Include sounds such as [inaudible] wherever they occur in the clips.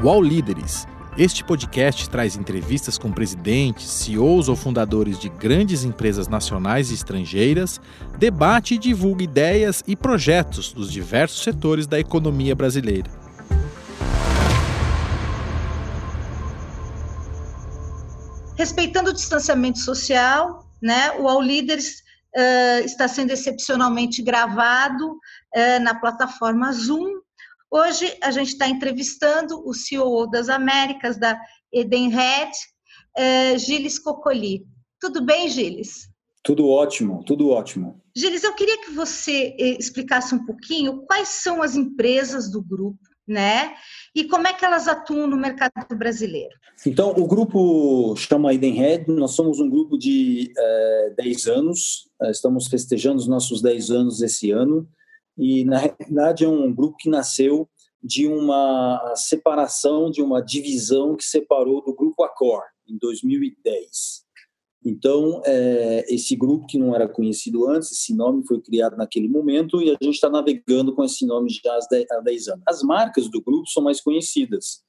UOL Líderes. Este podcast traz entrevistas com presidentes, CEOs ou fundadores de grandes empresas nacionais e estrangeiras, debate e divulga ideias e projetos dos diversos setores da economia brasileira. Respeitando o distanciamento social, né, o All Líderes uh, está sendo excepcionalmente gravado uh, na plataforma Zoom Hoje a gente está entrevistando o CEO das Américas, da Edenred, eh, Gilles Cocoli. Tudo bem, Gilles? Tudo ótimo, tudo ótimo. Gilles, eu queria que você eh, explicasse um pouquinho quais são as empresas do grupo, né? E como é que elas atuam no mercado brasileiro? Então, o grupo chama Edenred, nós somos um grupo de é, 10 anos, estamos festejando os nossos 10 anos esse ano e na realidade é um grupo que nasceu de uma separação, de uma divisão que separou do grupo Accor em 2010. Então, é, esse grupo que não era conhecido antes, esse nome foi criado naquele momento e a gente está navegando com esse nome já há 10 anos. As marcas do grupo são mais conhecidas.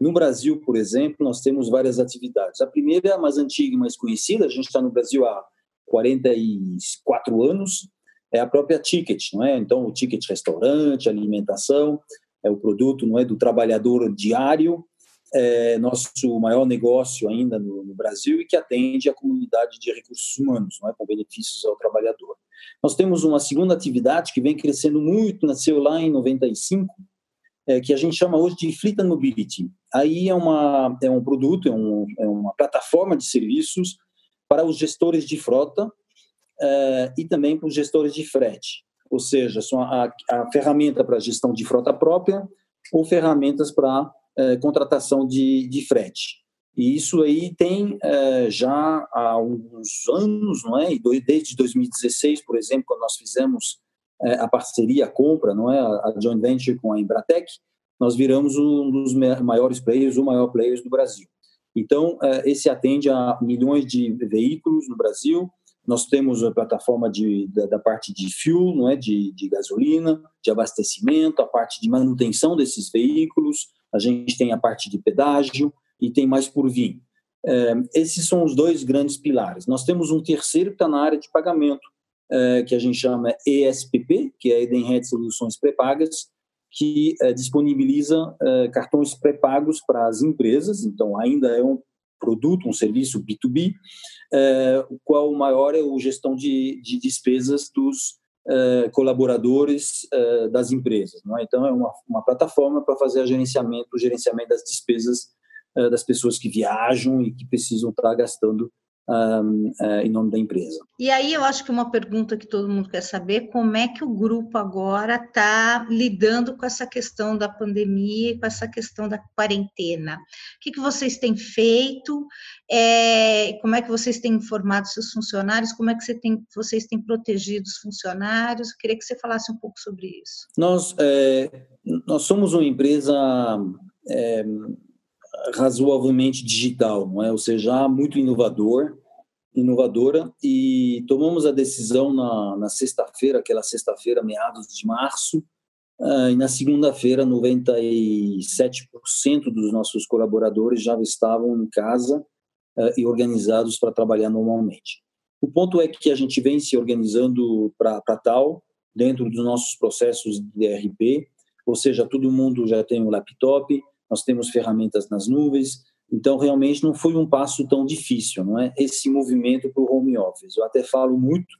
No Brasil, por exemplo, nós temos várias atividades. A primeira é a mais antiga e mais conhecida, a gente está no Brasil há 44 anos, é a própria ticket, não é? Então, o ticket restaurante, alimentação, é o produto, não é, do trabalhador diário, é nosso maior negócio ainda no, no, Brasil e que atende a comunidade de recursos humanos, não é, com benefícios ao trabalhador. Nós temos uma segunda atividade que vem crescendo muito, nasceu lá em 95, é, que a gente chama hoje de Fleet and Mobility. Aí é, uma, é um produto, é, um, é uma plataforma de serviços para os gestores de frota uh, e também para os gestores de frete, ou seja, são a, a ferramenta para gestão de frota própria ou ferramentas para uh, contratação de, de frete. E isso aí tem uh, já há alguns anos, não é? Desde 2016, por exemplo, quando nós fizemos a parceria, a compra, não é? A, joint venture com a Embratec, nós viramos um dos maiores players, o maior player do Brasil. Então, esse atende a milhões de veículos no Brasil, nós temos a plataforma de, da, da, parte de fuel, não é, de, de gasolina, de abastecimento, a parte de manutenção desses veículos, a gente tem a parte de pedágio e tem mais por vir. É, esses são os dois grandes pilares. Nós temos um terceiro que está na área de pagamento, é, que a gente chama ESPP, que é Edenred Soluções Pré-Pagas, que é, disponibiliza é, cartões pré-pagos para as empresas, então ainda é um produto, um serviço B2B, é, o qual maior é a gestão de, de despesas dos é, colaboradores é, das empresas. É? Então, é uma, uma plataforma para fazer gerenciamento, o gerenciamento das despesas das pessoas que viajam e que precisam estar gastando um, uh, em nome da empresa. E aí eu acho que uma pergunta que todo mundo quer saber, como é que o grupo agora está lidando com essa questão da pandemia, com essa questão da quarentena? O que, que vocês têm feito? É, como é que vocês têm informado seus funcionários? Como é que você tem, vocês têm protegido os funcionários? Eu queria que você falasse um pouco sobre isso. Nós, é, nós somos uma empresa... Razoavelmente digital, não é? Ou seja, muito inovador, inovadora e tomamos a decisão na, na sexta-feira, aquela sexta-feira, meados de março, uh, e na segunda-feira 97% dos nossos colaboradores já estavam em casa uh, e organizados para trabalhar normalmente. O ponto é que a gente vem se organizando para tal, dentro dos nossos processos de ERP, ou seja, todo mundo já tem um laptop, nós temos ferramentas nas nuvens, então realmente não foi um passo tão difícil, não é? Esse movimento para o home office. Eu até falo muito,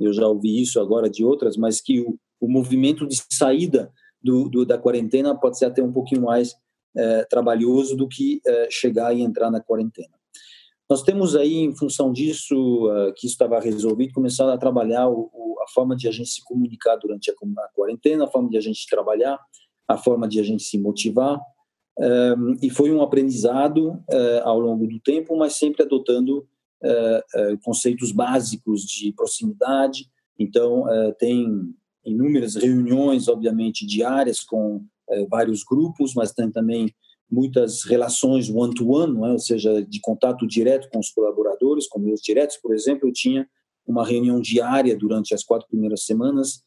eu já ouvi isso agora de outras, mas que o, o movimento de saída do, do, da quarentena pode ser até um pouquinho mais é, trabalhoso do que é, chegar e entrar na quarentena. Nós temos aí, em função disso, uh, que isso estava resolvido, começado a trabalhar a forma de a gente se comunicar durante a, quarentena, a forma de a gente trabalhar, a forma de a gente se motivar, e foi um aprendizado uh, ao longo do tempo, mas sempre adotando uh, uh, conceitos básicos de proximidade. Então, tem inúmeras reuniões, obviamente, diárias com vários grupos, mas tem também muitas relações one-to-one, -one, é? ou seja, de contato direto com os colaboradores, com meus diretos, por exemplo, eu tinha uma reunião diária durante as quatro primeiras semanas,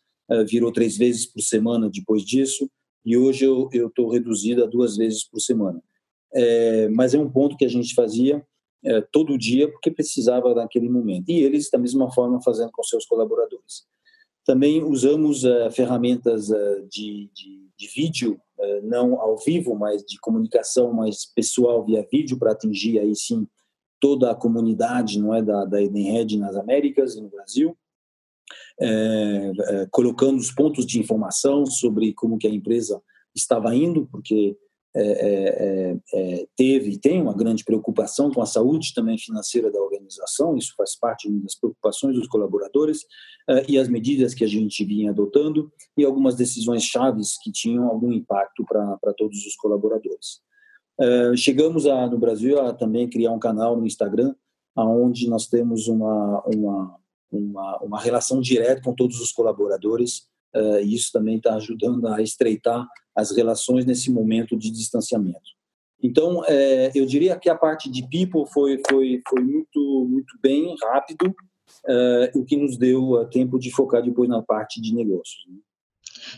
virou três vezes por semana depois disso, e hoje eu estou reduzido a duas vezes por semana. É, mas é um ponto que a gente fazia é, todo dia porque precisava naquele momento. E eles, da mesma forma, fazendo com seus colaboradores. Também usamos uh, ferramentas uh, de, de, de, vídeo, uh, não ao vivo, mas de comunicação mais pessoal via vídeo para atingir aí sim toda a comunidade, não é, da, da Edenred nas Américas e no Brasil, colocando os pontos de informação sobre como que a empresa estava indo, porque é, é, é, teve e tem uma grande preocupação com a saúde também financeira da organização, isso faz parte das preocupações dos colaboradores, e as medidas que a gente vinha adotando, e algumas decisões chaves que tinham algum impacto para todos os colaboradores. chegamos a, no Brasil a também criar um canal no Instagram, onde nós temos uma, uma, uma, uma relação direta com todos os colaboradores, e isso também está ajudando a estreitar as relações nesse momento de distanciamento. Então, é, eu diria que a parte de people foi, foi, foi muito, muito bem, rápido, é, o que nos deu tempo de focar depois na parte de negócios. Né?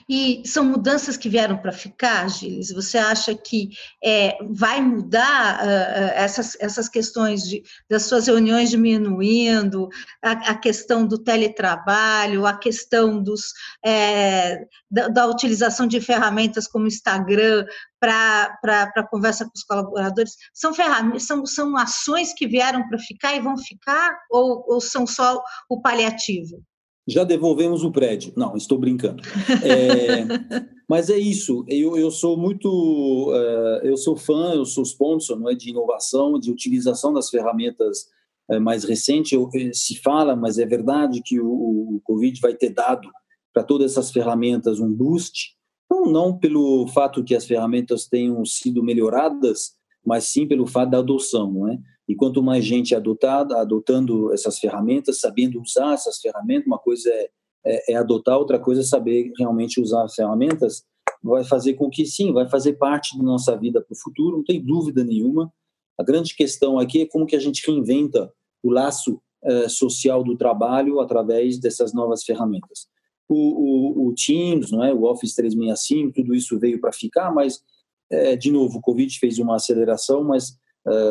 E são mudanças que vieram para ficar, Gilles? Você acha que é, vai mudar uh, essas, essas questões de, das suas reuniões diminuindo, a, a questão do teletrabalho, a questão dos, é, da, da, utilização de ferramentas como Instagram para conversa com os colaboradores? São, ferramentas, são, são ações que vieram para ficar e vão ficar, ou, ou são só o paliativo? Já devolvemos o prédio. Não, estou brincando. É, [laughs] mas é isso. Eu, eu sou muito, uh, eu sou fã, eu sou sponsor, não é, de inovação, de utilização das ferramentas uh, mais recentes. Eu, eh, se fala, mas é verdade que o, o Covid vai ter dado para todas essas ferramentas um boost. Não, não pelo fato que as ferramentas tenham sido melhoradas, mas sim pelo fato da adoção, não é? E quanto mais gente adotada, adotando essas ferramentas, sabendo usar essas ferramentas, uma coisa é, é, é adotar, outra coisa é saber realmente usar as ferramentas, vai fazer com que sim, vai fazer parte da nossa vida para o futuro, não tem dúvida nenhuma. A grande questão aqui é como que a gente reinventa o laço eh, social do trabalho através dessas novas ferramentas. O, o, o, Teams, não é, o Office 365, tudo isso veio para ficar, mas eh, de novo o Covid fez uma aceleração, mas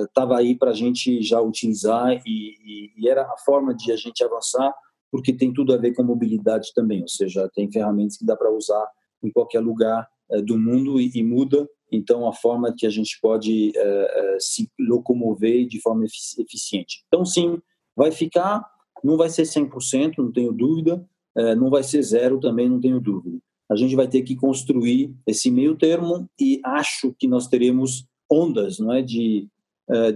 estava uh, aí para a gente já utilizar e, e, e, era a forma de a gente avançar, porque tem tudo a ver com mobilidade também, ou seja, tem ferramentas que dá para usar em qualquer lugar uh, do mundo e, e, muda, então a forma que a gente pode uh, se locomover de forma efici eficiente. Então sim, vai ficar, não vai ser 100%, não tenho dúvida, não vai ser zero também, não tenho dúvida. A gente vai ter que construir esse meio termo e acho que nós teremos ondas, não é, de eh,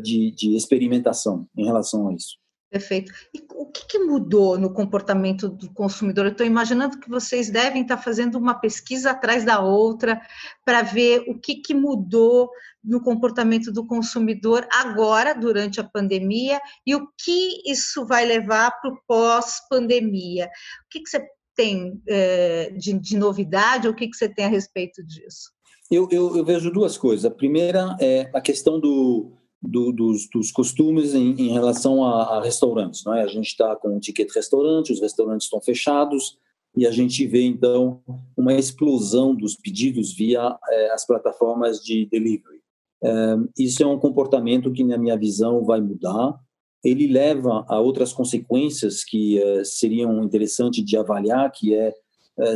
de, de experimentação em relação a isso. Perfeito. E o que, que, mudou no comportamento do consumidor? Eu estou imaginando que vocês devem estar fazendo uma pesquisa atrás da outra para ver o que, que mudou no comportamento do consumidor agora, durante a pandemia, e o que isso vai levar para o pós-pandemia. O que, que, você tem é, de, de, novidade, ou o que, que você tem a respeito disso? Eu, eu, eu vejo duas coisas. A primeira é a questão do, do, dos, dos, costumes em, em relação a, a, restaurantes. Não é? A gente está com o ticket restaurante, os restaurantes estão fechados e a gente vê então uma explosão dos pedidos via é, as plataformas de delivery. É, isso é um comportamento que, na minha visão, vai mudar. Ele leva a outras consequências que é, seriam interessantes de avaliar, que é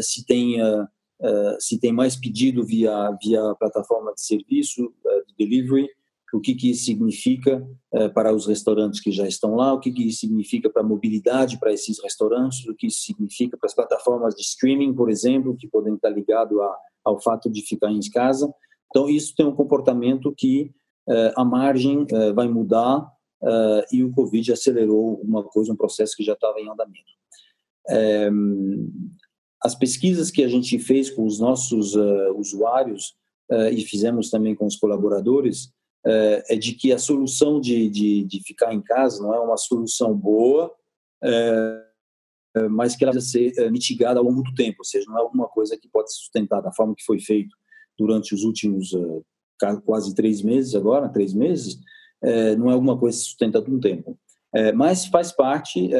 se tem se tem mais pedido via via plataforma de serviço de delivery o que, que isso significa eh, para os restaurantes que já estão lá, o que, que isso significa para a mobilidade para esses restaurantes, o que isso significa para as plataformas de streaming, por exemplo, que podem estar ligados ao fato de ficar em casa. Então, isso tem um comportamento que eh, a margem eh, vai mudar e o Covid acelerou uma coisa, um processo que já estava em andamento. as pesquisas que a gente fez com os nossos usuários e fizemos também com os colaboradores, é, é de que a solução de, de, de, ficar em casa não é uma solução boa, é, mas que ela deve ser é, mitigada ao longo do tempo, ou seja, não é alguma coisa que pode ser sustentada da forma que foi feito durante os últimos quase três meses agora, três meses, não é alguma coisa sustentada no tempo. mas faz parte,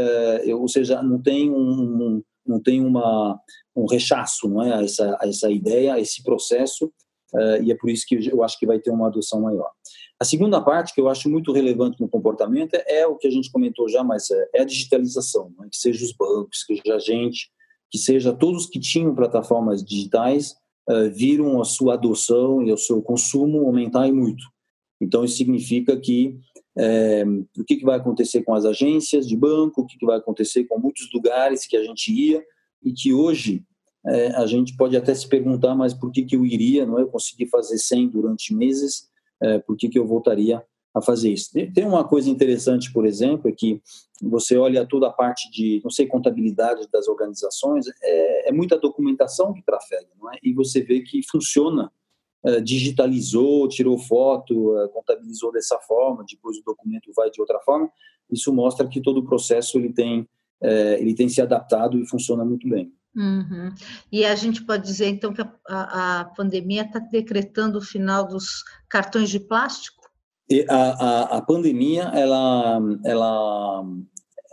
ou seja, não tem um, não tem uma um rechaço, não é, a essa a essa ideia, a esse processo, e é por isso que eu acho que vai ter uma adoção maior. A segunda parte que eu acho muito relevante no comportamento é o que a gente comentou já, mas é, é a digitalização, é? que seja os bancos, que seja a gente, que seja todos que tinham plataformas digitais uh, viram a sua adoção e o seu consumo aumentar muito. Então isso significa que é, o que, que, vai acontecer com as agências de banco, o que, que, vai acontecer com muitos lugares que a gente ia e que hoje é, a gente pode até se perguntar, mas por que, que eu iria, não é? Eu consegui fazer 100 durante meses, é, por que, que eu voltaria a fazer isso? Tem uma coisa interessante, por exemplo, é que você olha toda a parte de, não sei, contabilidade das organizações, é, é muita documentação que trafega, não é? E você vê que funciona é, digitalizou, tirou foto, é, contabilizou dessa forma, depois o documento vai de outra forma. Isso mostra que todo o processo ele tem é, ele tem se adaptado e funciona muito bem. Uhum. E a gente pode dizer então que a, a, pandemia está decretando o final dos cartões de plástico? E a, a, a pandemia ela ela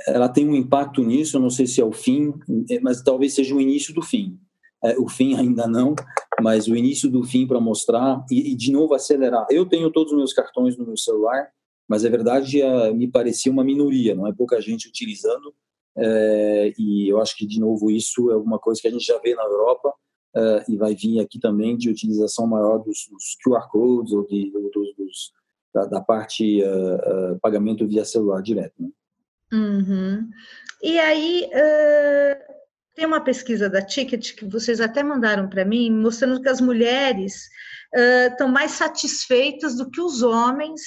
ela tem um impacto nisso. Não sei se é o fim, mas talvez seja o início do fim. É, o fim ainda não, mas o início do fim para mostrar e, e, de novo acelerar. Eu tenho todos os meus cartões no meu celular, mas é verdade é, me parecia uma minoria, não é pouca gente utilizando. É, e eu acho que de novo isso é alguma coisa que a gente já vê na Europa é, e vai vir aqui também de utilização maior dos, dos QR codes ou de, dos, dos da, da, parte uh, uh, pagamento via celular direto. Né? Uhum. E aí, uh, tem uma pesquisa da Ticket que vocês até mandaram para mim, mostrando que as mulheres estão mais satisfeitas do que os homens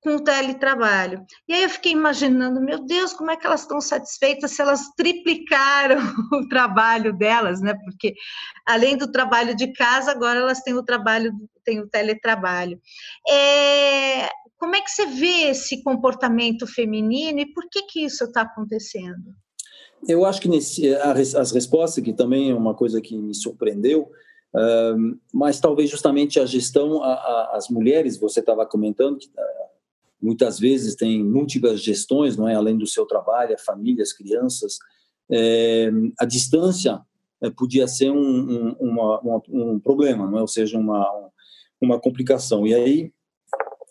com o teletrabalho. E aí eu fiquei imaginando, meu Deus, como é que elas estão satisfeitas se elas triplicaram [laughs] o trabalho delas, né? Porque além do trabalho de casa, agora elas têm o trabalho, têm o teletrabalho. É, como é que você vê esse comportamento feminino e por que que isso está acontecendo? Eu acho que nesse, as respostas, que também é uma coisa que me surpreendeu, mas talvez justamente a gestão, as mulheres, você estava comentando, que muitas vezes tem múltiplas gestões, não é? além do seu trabalho, a família, as crianças, é, a distância é, podia ser um, um, uma, uma, um problema, não é? ou seja, uma, uma complicação. E aí,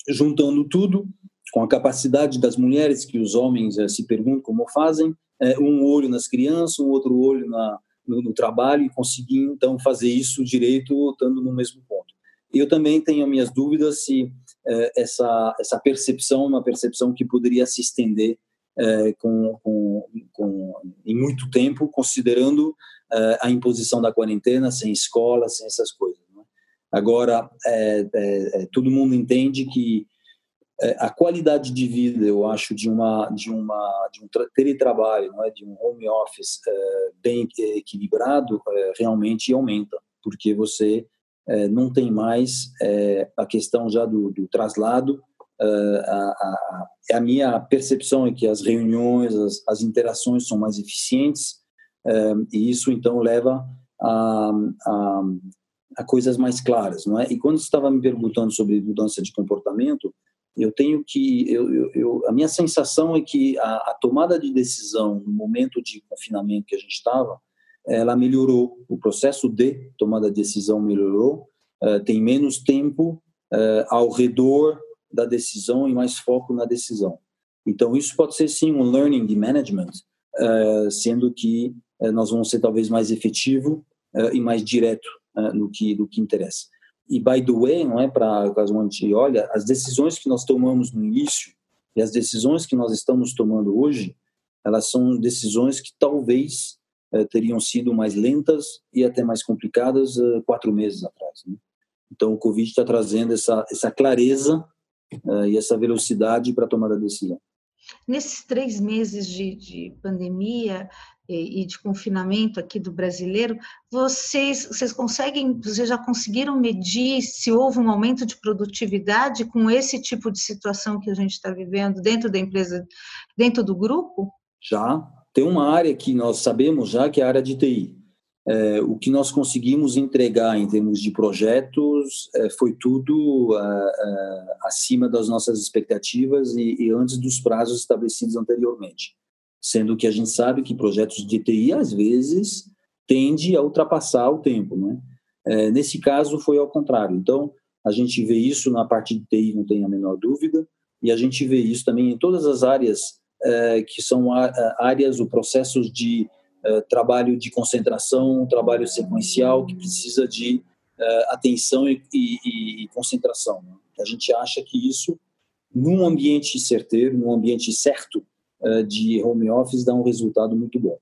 juntando tudo, com a capacidade das mulheres, que os homens é, se perguntam como fazem, é, um olho nas crianças, um outro olho na, no, no, trabalho e conseguir então fazer isso direito estando no mesmo ponto. Eu também tenho minhas dúvidas se é, essa essa percepção, uma percepção que poderia se estender é, com, com, com, em muito tempo, considerando é, a imposição da quarentena, sem escola, sem essas coisas. Né? Agora, é, é, é, todo mundo entende que é, a qualidade de vida, eu acho, de uma de uma de um teletrabalho, não é, de um home office é, bem equilibrado, realmente aumenta, porque você é, não tem mais é, a questão já do, do traslado. É, a, a, a, minha percepção é que as reuniões, as, as interações são mais eficientes e isso então leva a, a, a coisas mais claras, não é? E quando você estava me perguntando sobre mudança de comportamento, eu tenho que eu, eu, eu, a minha sensação é que a, a, tomada de decisão no momento de confinamento que a gente estava ela melhorou. O processo de tomada de decisão melhorou. Uh, tem menos tempo uh, ao redor da decisão e mais foco na decisão. Então isso pode ser sim um learning de management uh, sendo que nós vamos ser talvez mais efetivo e mais direto no que do que interessa. E, by the way, não é para caso a olha, as decisões que nós tomamos no início e as decisões que nós estamos tomando hoje, elas são decisões que talvez eh, teriam sido mais lentas e até mais complicadas eh, quatro meses atrás. Né? Então, o Covid está trazendo essa, essa clareza eh, e essa velocidade para tomar a decisão. Nesses três meses de, de pandemia, e de confinamento aqui do brasileiro, vocês, vocês conseguem, vocês já conseguiram medir se houve um aumento de produtividade com esse tipo de situação que a gente está vivendo dentro da empresa, dentro do grupo? Já. Tem uma área que nós sabemos já que é a área de TI. É, o que nós conseguimos entregar em termos de projetos é, foi tudo é, é acima das nossas expectativas e, e antes dos prazos estabelecidos anteriormente sendo que a gente sabe que projetos de TI, às vezes, tende a ultrapassar o tempo. Né? É, nesse caso, foi ao contrário. Então, a gente vê isso na parte de TI, não tem a menor dúvida, e a gente vê isso também em todas as áreas que são áreas ou processos de é, trabalho de concentração, trabalho sequencial que precisa de é, atenção e, e, e concentração. Né? A gente acha que isso, num ambiente certeiro, num ambiente certo de home office, dá um resultado muito bom.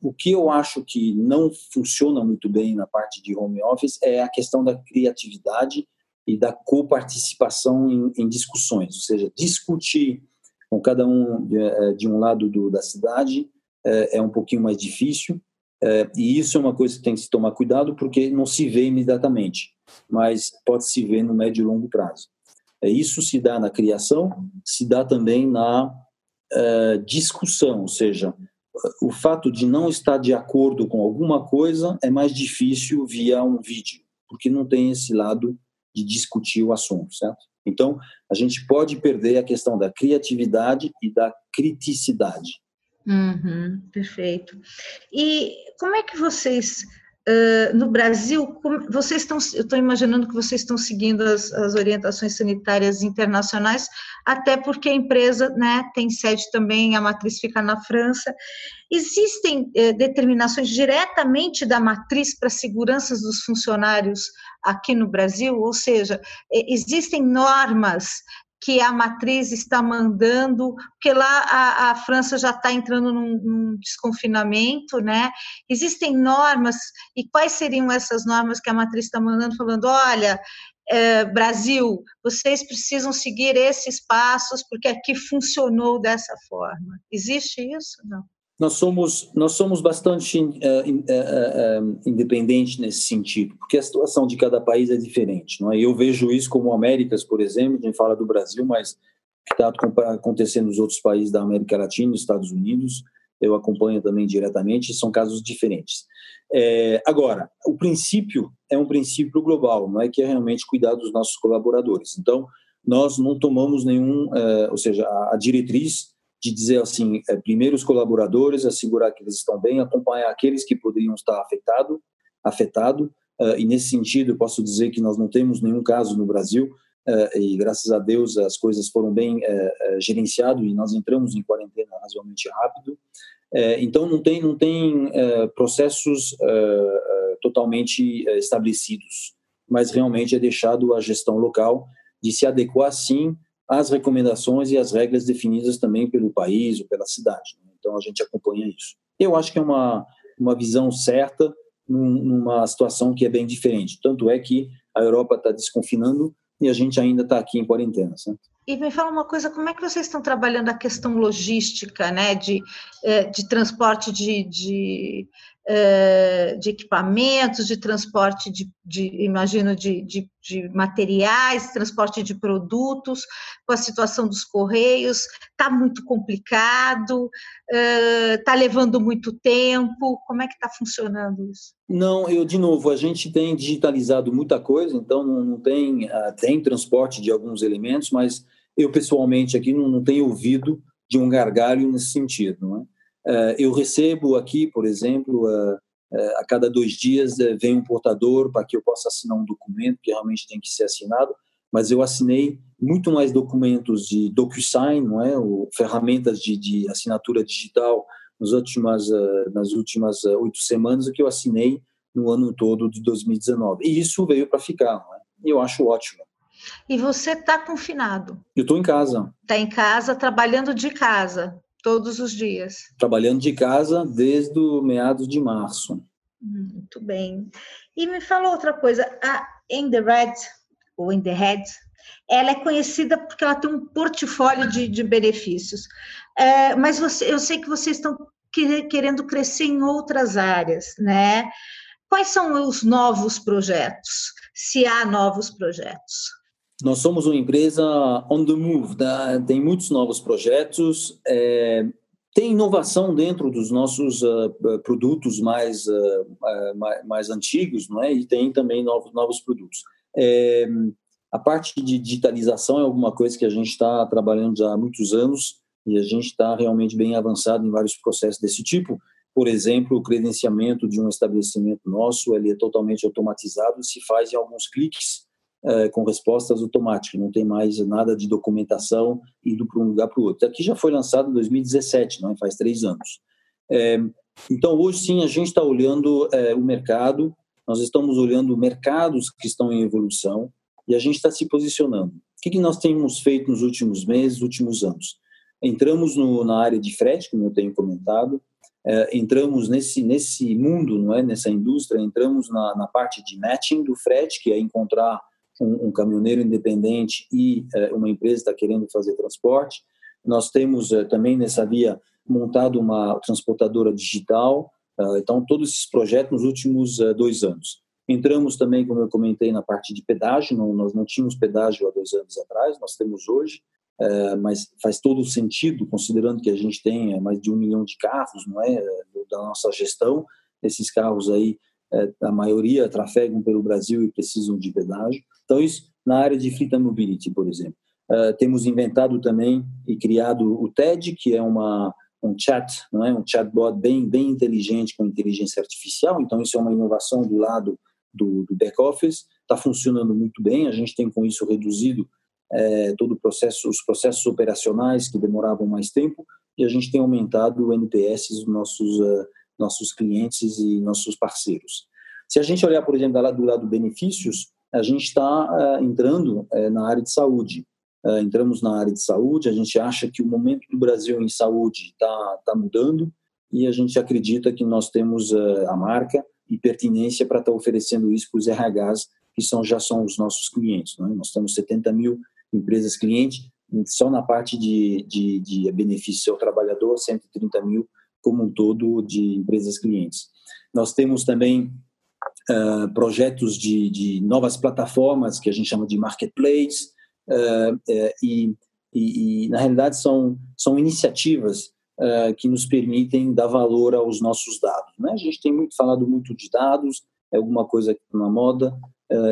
O que eu acho que não funciona muito bem na parte de home office é a questão da criatividade e da coparticipação em, em discussões, ou seja, discutir com cada um de, é, de um lado do, da cidade é, é, um pouquinho mais difícil é, e isso é uma coisa que tem que se tomar cuidado porque não se vê imediatamente, mas pode se ver no médio e longo prazo. É, isso se dá na criação, se dá também na é, discussão, ou seja, o fato de não estar de acordo com alguma coisa é mais difícil via um vídeo, porque não tem esse lado de discutir o assunto, certo? Então, a gente pode perder a questão da criatividade e da criticidade. Uhum, perfeito. E como é que vocês Uh, no Brasil, vocês estão, eu estou imaginando que vocês estão seguindo as, as, orientações sanitárias internacionais, até porque a empresa né, tem sede também, a matriz fica na França. Existem eh, determinações diretamente da matriz para seguranças dos funcionários aqui no Brasil? Ou seja, existem normas que a matriz está mandando, porque lá a, a França já está entrando num, num, desconfinamento, né? Existem normas, e quais seriam essas normas que a matriz está mandando, falando, olha, é, Brasil, vocês precisam seguir esses passos, porque aqui funcionou dessa forma. Existe isso? Não nós somos nós somos bastante uh, uh, uh, independentes nesse sentido, porque a situação de cada país é diferente. Não é? Eu vejo isso como Américas, por exemplo, a gente fala do Brasil, mas que está acontecendo nos outros países da América Latina, nos Estados Unidos, eu acompanho também diretamente, são casos diferentes. É, agora, o princípio é um princípio global, não é que é realmente cuidar dos nossos colaboradores. Então, nós não tomamos nenhum, ou seja, a, a diretriz de dizer assim, é, primeiro os colaboradores, assegurar que eles estão bem, acompanhar aqueles que poderiam estar afetado, afetado, uh, e nesse sentido posso dizer que nós não temos nenhum caso no Brasil, uh, e graças a Deus as coisas foram bem uh, gerenciadas e nós entramos em quarentena razoavelmente rápido, então não tem, não tem processos totalmente estabelecidos, mas realmente é deixado a gestão local de se adequar sim as recomendações e as regras definidas também pelo país ou pela cidade. Né? Então a gente acompanha isso. Eu acho que é uma, uma visão certa numa situação que é bem diferente. Tanto é que a Europa está desconfinando e a gente ainda está aqui em quarentena. Certo? E me fala uma coisa, como é que vocês estão trabalhando a questão logística, né, de, eh, de transporte de, de eh, de equipamentos, de transporte de, de imagino, de, de, de, materiais, transporte de produtos, com a situação dos correios, está muito complicado, está uh, levando muito tempo, como é que está funcionando isso? Não, eu, de novo, a gente tem digitalizado muita coisa, então não, tem, uh, tem transporte de alguns elementos, mas eu pessoalmente aqui não, não tenho ouvido de um gargalho nesse sentido, é? Eh, eu recebo aqui, por exemplo, eh, eh, a cada dois dias vem um portador para que eu possa assinar um documento que realmente tem que ser assinado, mas eu assinei muito mais documentos de DocuSign, não é, ou ferramentas de, de assinatura digital nas últimas nas últimas oito semanas do que eu assinei no ano todo de 2019. E isso veio para ficar, não é? Eu acho ótimo. E você está confinado? Eu estou em casa. Está em casa, trabalhando de casa. Todos os dias. Trabalhando de casa desde o meados de março. Muito bem. E me fala outra coisa, a In the Red, ou In the Head, ela é conhecida porque ela tem um portfólio de, de benefícios. É, mas você, eu sei que vocês estão querendo crescer em outras áreas, né? Quais são os novos projetos? Se há novos projetos? Nós somos uma empresa on the move, tá? tem muitos novos projetos, é, tem inovação dentro dos nossos uh, produtos mais, uh, mais, mais, antigos, não é? E tem também novos, novos produtos. É, a parte de digitalização é alguma coisa que a gente está trabalhando já há muitos anos e a gente está realmente bem avançado em vários processos desse tipo. Por exemplo, o credenciamento de um estabelecimento nosso ele é totalmente automatizado, se faz em alguns cliques é, com respostas automáticas, não tem mais nada de documentação indo para um lugar para o outro. Aqui já foi lançado em 2017, não é? faz três anos. É, então, hoje sim, a gente está olhando é, o mercado, nós estamos olhando mercados que estão em evolução e a gente está se posicionando. O que, que nós temos feito nos últimos meses, últimos anos? Entramos no, na área de frete, como eu tenho comentado, é, entramos nesse nesse mundo, não é, nessa indústria, entramos na, na parte de matching do frete, que é encontrar um, um caminhoneiro independente e é, uma empresa está querendo fazer transporte. Nós temos é, também nessa via montado uma transportadora digital. É, então, todos esses projetos nos últimos dois anos. Entramos também, como eu comentei, na parte de pedágio. Não, nós não tínhamos pedágio há dois anos atrás, nós temos hoje. Mas faz todo sentido, considerando que a gente tem mais de um milhão de carros, não é, da nossa gestão. Esses carros aí, a maioria trafegam pelo Brasil e precisam de pedágio. Então, isso na área de Fleet Mobility, por exemplo. Uh, temos inventado também e criado o TED, que é uma, um chat, não é? um chatbot bem, bem inteligente com inteligência artificial. Então, isso é uma inovação do lado do, do back-office. Está funcionando muito bem. A gente tem, com isso, reduzido é, todo o processo, os processos operacionais que demoravam mais tempo e a gente tem aumentado o NPS dos nossos, uh, nossos clientes e nossos parceiros. Se a gente olhar, por exemplo, do lado, do lado benefícios, a gente está uh, entrando uh, na área de saúde. entramos na área de saúde, a gente acha que o momento do Brasil em saúde está tá mudando e a gente acredita que nós temos a marca e pertinência para estar tá oferecendo isso para os RHs, que são, já são os nossos clientes. Né? Nós temos 70 mil empresas clientes, só na parte de, de, de benefício ao trabalhador, 130 mil como um todo de empresas clientes. Nós temos também uh, projetos de, de, novas plataformas que a gente chama de marketplace uh, e, e, e, na realidade são, são iniciativas que nos permitem dar valor aos nossos dados. Né? A gente tem muito falado muito de dados, é alguma coisa que está na moda,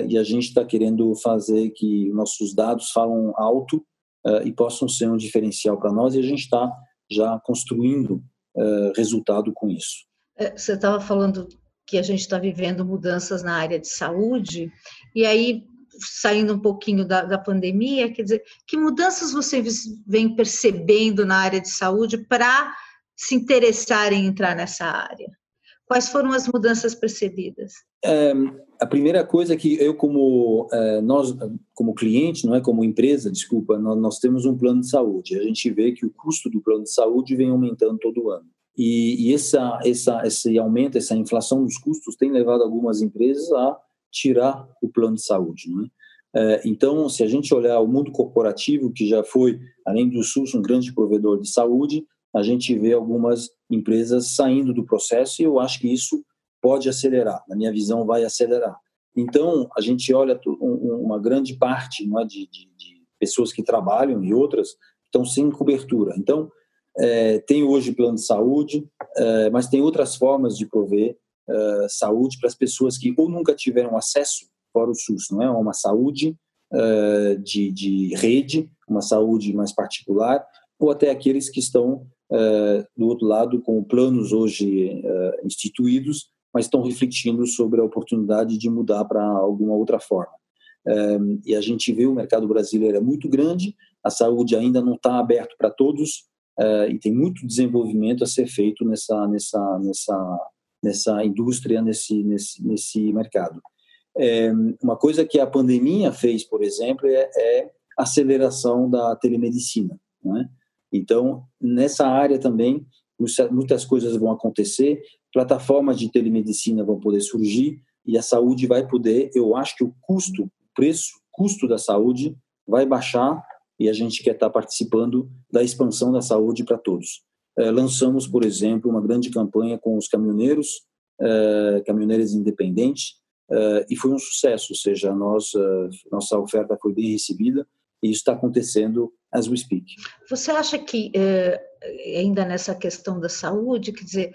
e a gente está querendo fazer que nossos dados falam alto e possam ser um diferencial para nós, e a gente está já construindo resultado com isso. É, você estava falando que a gente está vivendo mudanças na área de saúde, e aí, saindo um pouquinho da, da pandemia, quer dizer, que mudanças você vem percebendo na área de saúde para se interessar em entrar nessa área? Quais foram as mudanças percebidas? É, a primeira coisa é que eu como é, nós como cliente não é como empresa desculpa nós, nós, temos um plano de saúde a gente vê que o custo do plano de saúde vem aumentando todo ano e, e essa essa esse aumento essa inflação dos custos tem levado algumas empresas a tirar o plano de saúde não é? é então se a gente olhar o mundo corporativo que já foi além do SUS um grande provedor de saúde a gente vê algumas empresas saindo do processo e eu acho que isso pode acelerar, na minha visão, vai acelerar. Então, a gente olha uma grande parte é, de, de, de, pessoas que trabalham e outras estão sem cobertura. Então, é, tem hoje plano de saúde, é, mas tem outras formas de prover é, saúde para as pessoas que ou nunca tiveram acesso, fora o SUS, não é? Uma saúde é, de, de rede, uma saúde mais particular, ou até aqueles que estão é, do outro lado com planos hoje instituídos mas estão refletindo sobre a oportunidade de mudar para alguma outra forma. É, e a gente vê o mercado brasileiro é muito grande, a saúde ainda não está aberto para todos é, e tem muito desenvolvimento a ser feito nessa nessa nessa nessa indústria nesse nesse nesse mercado. É, uma coisa que a pandemia fez, por exemplo, é, é aceleração da telemedicina. Né? Então, nessa área também muitas coisas vão acontecer plataformas de telemedicina vão poder surgir e a saúde vai poder, eu acho que o custo, preço, custo da saúde vai baixar e a gente quer estar participando da expansão da saúde para todos. É, lançamos, por exemplo, uma grande campanha com os caminhoneiros, é, caminhoneiros independentes, é, e foi um sucesso, ou seja, nós, nossa oferta foi bem recebida e isso está acontecendo as we speak. Você acha que, eh, ainda nessa questão da saúde, quer dizer,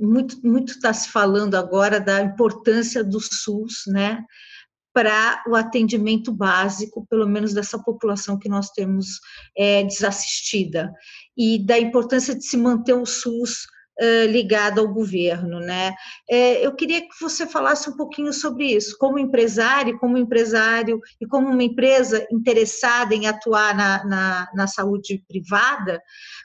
muito muito está se falando agora da importância do SUS, né, para o atendimento básico, pelo menos dessa população que nós temos é, desassistida, e da importância de se manter o SUS uh, ligado ao governo, né? É, eu queria que você falasse um pouquinho sobre isso, como empresário, como empresário e como uma empresa interessada em atuar na, na, na saúde privada,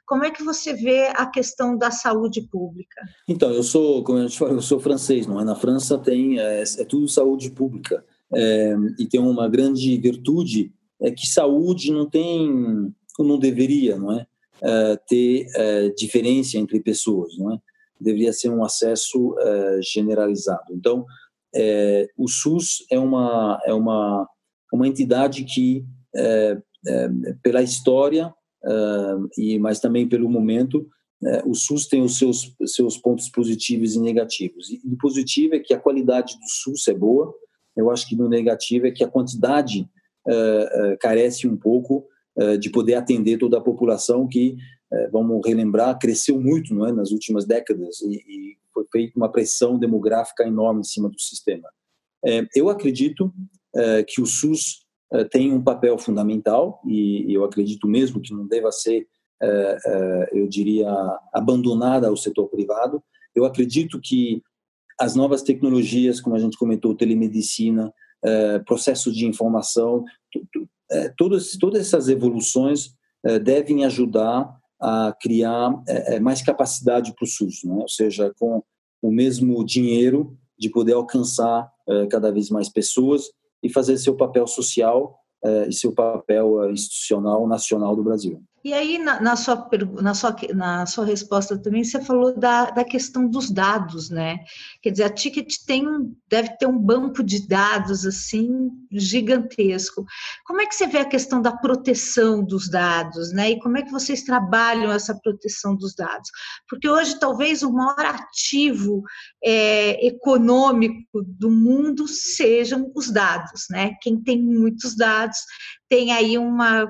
como é que você vê a questão da saúde pública? Então, eu sou, como a gente eu sou francês, não é? Na França tem é, é tudo saúde pública é, e tem uma grande virtude é que saúde não tem, não deveria, não é? uh, ter uh, diferença entre pessoas, não é? Deveria ser um acesso uh, generalizado. Então, o SUS é uma é uma uma entidade que, pela história e mas também pelo momento, o SUS tem os seus seus pontos positivos e negativos. E o positivo é que a qualidade do SUS é boa. Eu acho que no negativo é que a quantidade carece um pouco eh, de poder atender toda a população que, vamos relembrar, cresceu muito não é, nas últimas décadas e, e foi feita uma pressão demográfica enorme em cima do sistema. Eu acredito que o SUS tem um papel fundamental e eu acredito mesmo que não deva ser, eu diria, abandonada ao setor privado. Eu acredito que as novas tecnologias, como a gente comentou, telemedicina, processo de informação, é, todas, todas essas evoluções é, devem ajudar a criar mais capacidade para o SUS, né? ou seja, com o mesmo dinheiro de poder alcançar cada vez mais pessoas e fazer seu papel social e seu papel institucional nacional do Brasil. E aí, na, na, sua, na, sua, na sua resposta também, você falou da, da questão dos dados, né? Quer dizer, a Ticket tem deve ter um banco de dados, assim, gigantesco. Como é que você vê a questão da proteção dos dados, né? E como é que vocês trabalham essa proteção dos dados? Porque hoje, talvez, o maior ativo é, econômico do mundo sejam os dados, né? Quem tem muitos dados tem aí uma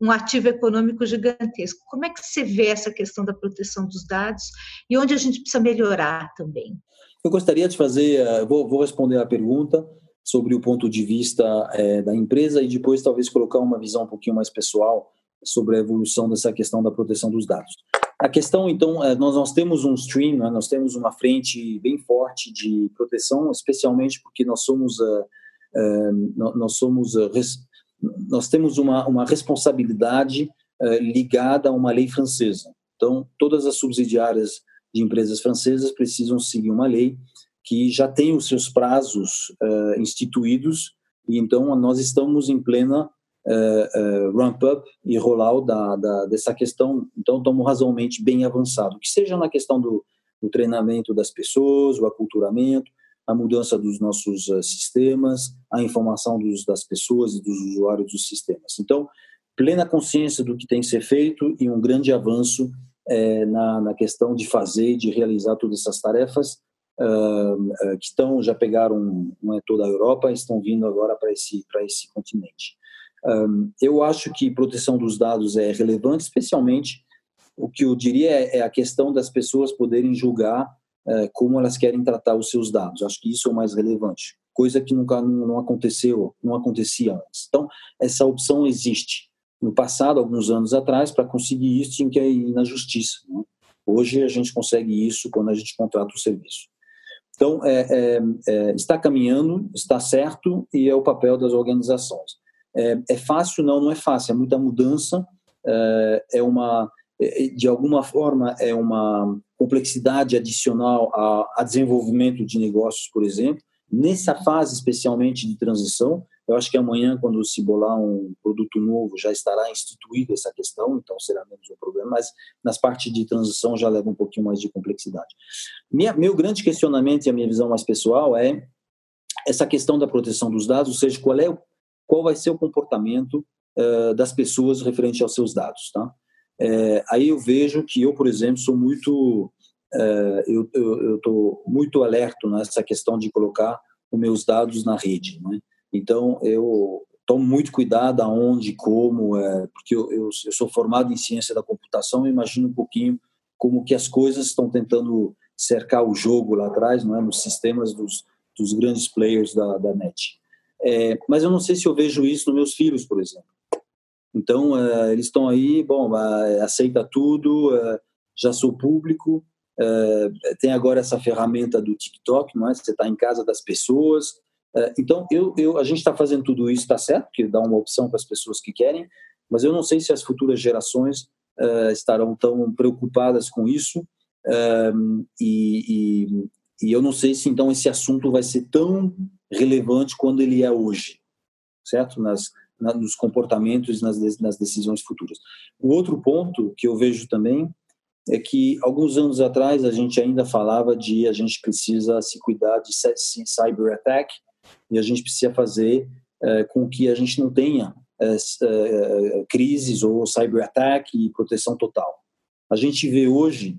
um ativo econômico gigantesco. Como é que você vê essa questão da proteção dos dados e onde a gente precisa melhorar também? Eu gostaria de fazer, eh, vou, vou responder a pergunta sobre o ponto de vista é, da empresa e depois talvez colocar uma visão um pouquinho mais pessoal sobre a evolução dessa questão da proteção dos dados. A questão, então, é, nós, nós temos um stream, né, nós temos uma frente bem forte de proteção, especialmente porque nós somos, uh, uh, nós somos nós temos uma, uma responsabilidade uh, ligada a uma lei francesa. Então, todas as subsidiárias de empresas francesas precisam seguir uma lei que já tem os seus prazos uh, instituídos, e então nós estamos em plena uh, ramp-up e rollout da, da, dessa questão. Então, estamos razoavelmente bem avançados, que seja na questão do, do treinamento das pessoas, o aculturamento, a mudança dos nossos uh, sistemas, a informação dos, das pessoas e dos usuários dos sistemas. Então, plena consciência do que tem que ser feito e um grande avanço é, na, na, questão de fazer, de realizar todas essas tarefas uh, que estão já pegaram é, toda a Europa, estão vindo agora para esse para esse continente. Um, eu acho que proteção dos dados é relevante, especialmente o que eu diria é, é a questão das pessoas poderem julgar é, como elas querem tratar os seus dados. Acho que isso é o mais relevante, coisa que nunca não aconteceu, não acontecia antes. Então, essa opção existe. No passado, alguns anos atrás, para conseguir isso tinha que ir na justiça. Né? Hoje a gente consegue isso quando a gente contrata o serviço. Então, é, é, é, está caminhando, está certo e é o papel das organizações. É, é fácil? Não, não é fácil. É muita mudança. É, é uma, de alguma forma, é uma complexidade adicional a, a desenvolvimento de negócios, por exemplo. Nessa fase, especialmente de transição, eu acho que amanhã, quando se bolar um produto novo, já estará instituída essa questão, então será menos um problema, mas nas partes de transição já leva um pouquinho mais de complexidade. Minha, meu grande questionamento e a minha visão mais pessoal é essa questão da proteção dos dados, ou seja, qual, é, qual vai ser o comportamento uh, das pessoas referente aos seus dados, tá? É, aí eu vejo que eu, por exemplo, sou muito, é, eu estou muito alerto nessa questão de colocar os meus dados na rede, né? Então eu tomo muito cuidado aonde, como, é, porque eu, eu, eu, sou formado em ciência da computação, e imagino um pouquinho como que as coisas estão tentando cercar o jogo lá atrás, não é, nos sistemas dos, dos grandes players da, da net. É, mas eu não sei se eu vejo isso nos meus filhos, por exemplo. Então, uh, eles estão aí, bom, uh, aceita tudo, uh, já sou público, tem agora essa ferramenta do TikTok, não é? Você está em casa das pessoas. então, eu, eu, a gente está fazendo tudo isso, está certo, que dá uma opção para as pessoas que querem, mas eu não sei se as futuras gerações estarão tão preocupadas com isso e, e, e eu não sei se então esse assunto vai ser tão relevante quando ele é hoje, certo? Nas, na, nos comportamentos nas, nas decisões futuras. O outro ponto que eu vejo também é que alguns anos atrás a gente ainda falava de a gente precisa se cuidar de cyber attack e a gente precisa fazer é, com que a gente não tenha é, é, crises ou cyber attack e proteção total. A gente vê hoje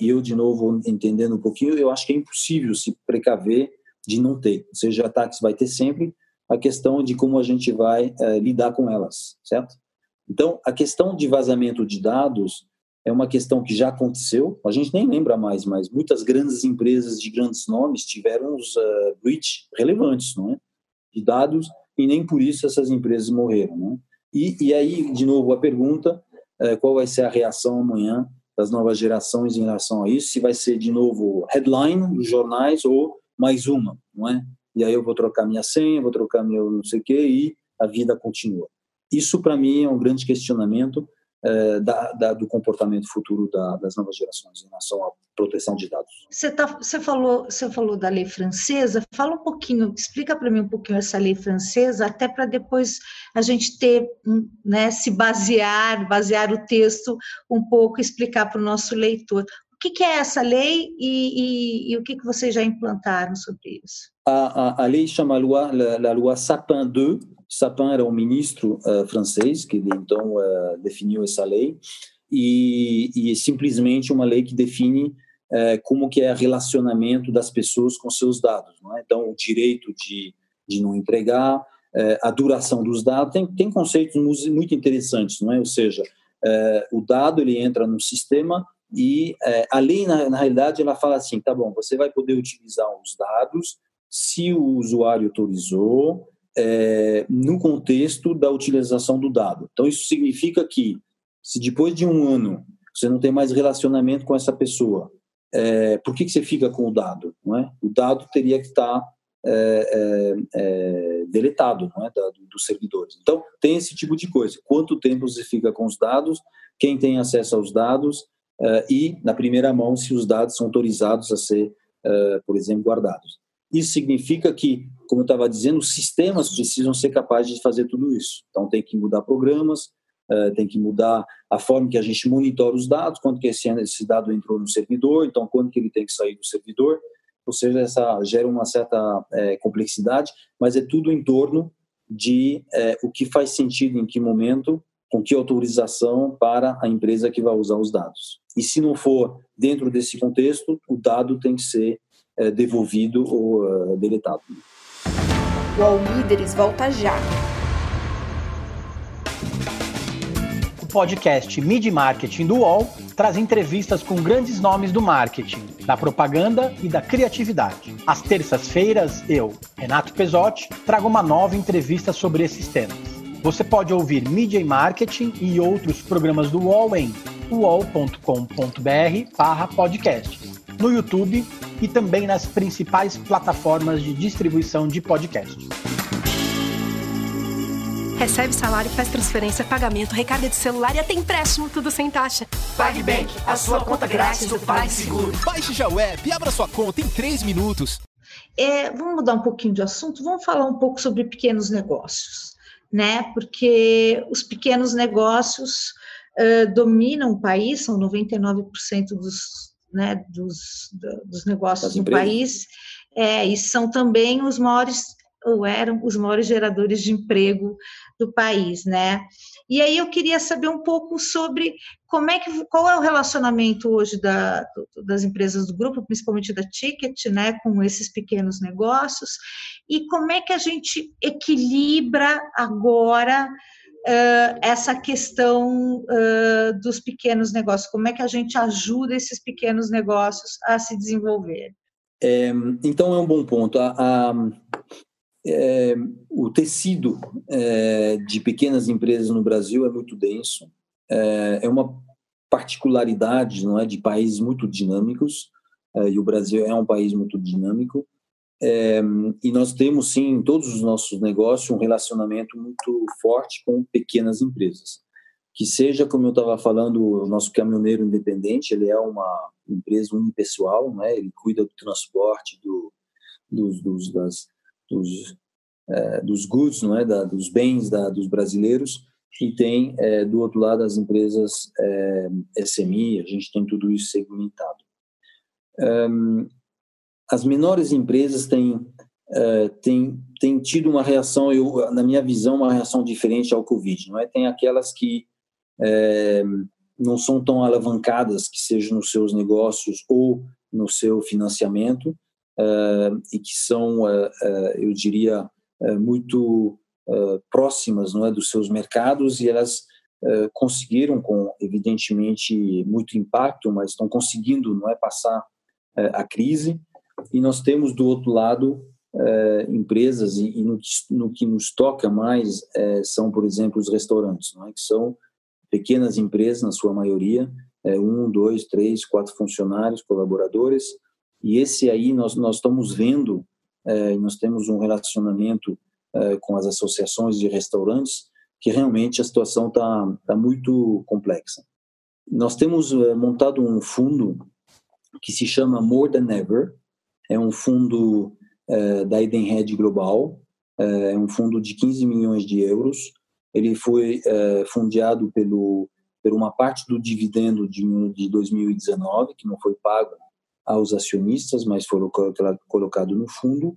e eu de novo entendendo um pouquinho, eu acho que é impossível se precaver de não ter. Ou seja, ataques vai ter sempre, a questão de como a gente vai é, lidar com elas, certo? Então, a questão de vazamento de dados é uma questão que já aconteceu, a gente nem lembra mais, mas muitas grandes empresas de grandes nomes tiveram os uh, breach relevantes, não é? De dados, e nem por isso essas empresas morreram, né? E, e aí, de novo, a pergunta, uh, qual vai ser a reação amanhã das novas gerações em relação a isso? Se vai ser, de novo, headline nos jornais ou mais uma, não é? E aí eu vou trocar minha senha, vou trocar meu não sei o quê, e a vida continua. Isso, para mim, é um grande questionamento é, da, da, do comportamento futuro da, das novas gerações em relação à proteção de dados. Você, tá, você, falou, você falou da lei francesa, fala um pouquinho, explica para mim um pouquinho essa lei francesa, até para depois a gente ter, né, se basear, basear o texto um pouco, explicar para o nosso leitor que, que é essa lei e, e, e, o que, que vocês já implantaram sobre isso? A, a, a lei chama loi, la, loi Sapin 2. Sapin era um ministro uh, francês que então uh, definiu essa lei e, e, é simplesmente uma lei que define uh, como que é o relacionamento das pessoas com seus dados. É? Então, o direito de, de não entregar, a duração dos dados, tem, tem conceitos muito interessantes, não é? Ou seja, o dado ele entra no sistema e é, lei, na, na realidade, ela fala assim: tá bom, você vai poder utilizar os dados se o usuário autorizou, é, no contexto da utilização do dado. Então, isso significa que, se depois de um ano você não tem mais relacionamento com essa pessoa, é, por que, que você fica com o dado? Não é? O dado teria que estar é, é, é deletado não é? Da, dos servidores. Então, tem esse tipo de coisa. Quanto tempo você fica com os dados? Quem tem acesso aos dados? E, na primeira mão, se os dados são autorizados a ser, uh, por exemplo, guardados. Isso significa que, como eu estava dizendo, os sistemas precisam ser capazes de fazer tudo isso. Então, tem que mudar programas, uh, tem que mudar a forma que a gente monitora os dados, quando que esse, esse dado entrou no servidor, então quando que ele tem que sair do servidor. Ou seja, essa gera uma certa é, complexidade, mas é tudo em torno de é, o que faz sentido em que momento com que autorização para a empresa que vai usar os dados. E se não for dentro desse contexto, o dado tem que ser é, devolvido ou uh, deletado. O All Líderes volta já. O podcast Mid Marketing do UOL traz entrevistas com grandes nomes do marketing, da propaganda e da criatividade. Às terças-feiras, eu, Renato Pesotti, trago uma nova entrevista sobre esses temas. Você pode ouvir Media e Marketing e outros programas do UOL em uol.com.br podcasts, no YouTube e também nas principais plataformas de distribuição de podcasts. Recebe salário, faz transferência, pagamento, recarga de celular e até empréstimo, tudo sem taxa. PagBank, a sua conta grátis do PagSeguro. Baixe já o app e abra sua conta em 3 minutos. É, vamos mudar um pouquinho de assunto, vamos falar um pouco sobre pequenos negócios né? Porque os pequenos negócios uh, dominam o país, são 99% dos, né, dos, dos negócios no país, é, e são também os maiores, ou eram os maiores geradores de emprego do país, né? E aí eu queria saber um pouco sobre como é que qual é o relacionamento hoje da, das empresas do grupo, principalmente da Ticket, né, com esses pequenos negócios, e como é que a gente equilibra agora uh, essa questão uh, dos pequenos negócios, como é que a gente ajuda esses pequenos negócios a se desenvolver? É, então é um bom ponto. A, a, é, o tecido é, de pequenas empresas no Brasil é muito denso. É, é uma particularidade, não é, de países muito dinâmicos. É, e o Brasil é um país muito dinâmico. É, e nós temos sim em todos os nossos negócios um relacionamento muito forte com pequenas empresas que seja como eu estava falando o nosso caminhoneiro independente ele é uma empresa unipessoal né ele cuida do transporte do, dos, dos das dos, é, dos goods, não é, da, dos bens da, dos brasileiros, e tem é, do outro lado as empresas é, SMI, a gente tem tudo isso segmentado. Um, as menores empresas têm, é, têm, têm tido uma reação, eu, na minha visão, uma reação diferente ao Covid. Não é? Tem aquelas que é, não são tão alavancadas, que sejam nos seus negócios ou no seu financiamento, uh, e que são, uh, eu diria, muito próximas não é, dos seus mercados e elas conseguiram, com evidentemente muito impacto, mas estão conseguindo não é, passar a crise. E nós temos do outro lado empresas, e, e no, que, no, que, nos toca mais são, por exemplo, os restaurantes, não é, que são pequenas empresas, na sua maioria, um, dois, três, quatro funcionários, colaboradores, e esse aí nós, nós estamos vendo, nós temos um relacionamento é, com as associações de restaurantes, que realmente a situação está tá muito complexa. Nós temos é, montado um fundo que se chama More Than Ever, é um fundo é, da Edenred Global, é um fundo de 15 milhões de euros. Ele foi é, fundeado pelo, por uma parte do dividendo de, de 2019, que não foi pago aos acionistas, mas foi colocado no fundo.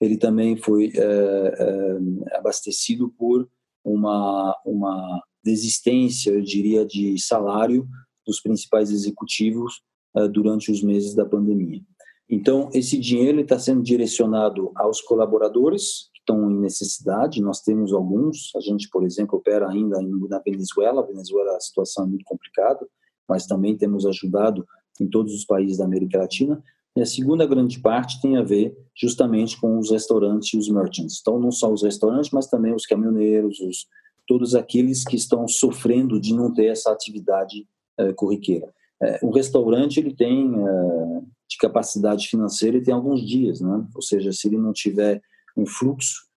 Ele também foi é, é, abastecido por uma, uma desistência, eu diria, de salário dos principais executivos é, durante os meses da pandemia. Então, esse dinheiro está sendo direcionado aos colaboradores que estão em necessidade. Nós temos alguns. A gente, por exemplo, opera ainda na Venezuela. A Venezuela, a situação é muito complicada, mas também temos ajudado em todos os países da América Latina. E a segunda grande parte tem a ver justamente com os restaurantes e os merchants. Então, não só os restaurantes, mas também os caminhoneiros, os, todos aqueles que estão sofrendo de não ter essa atividade eh, corriqueira. Eh, o restaurante ele tem eh, de capacidade financeira e tem alguns dias, né? Ou seja, se ele não tiver um fluxo,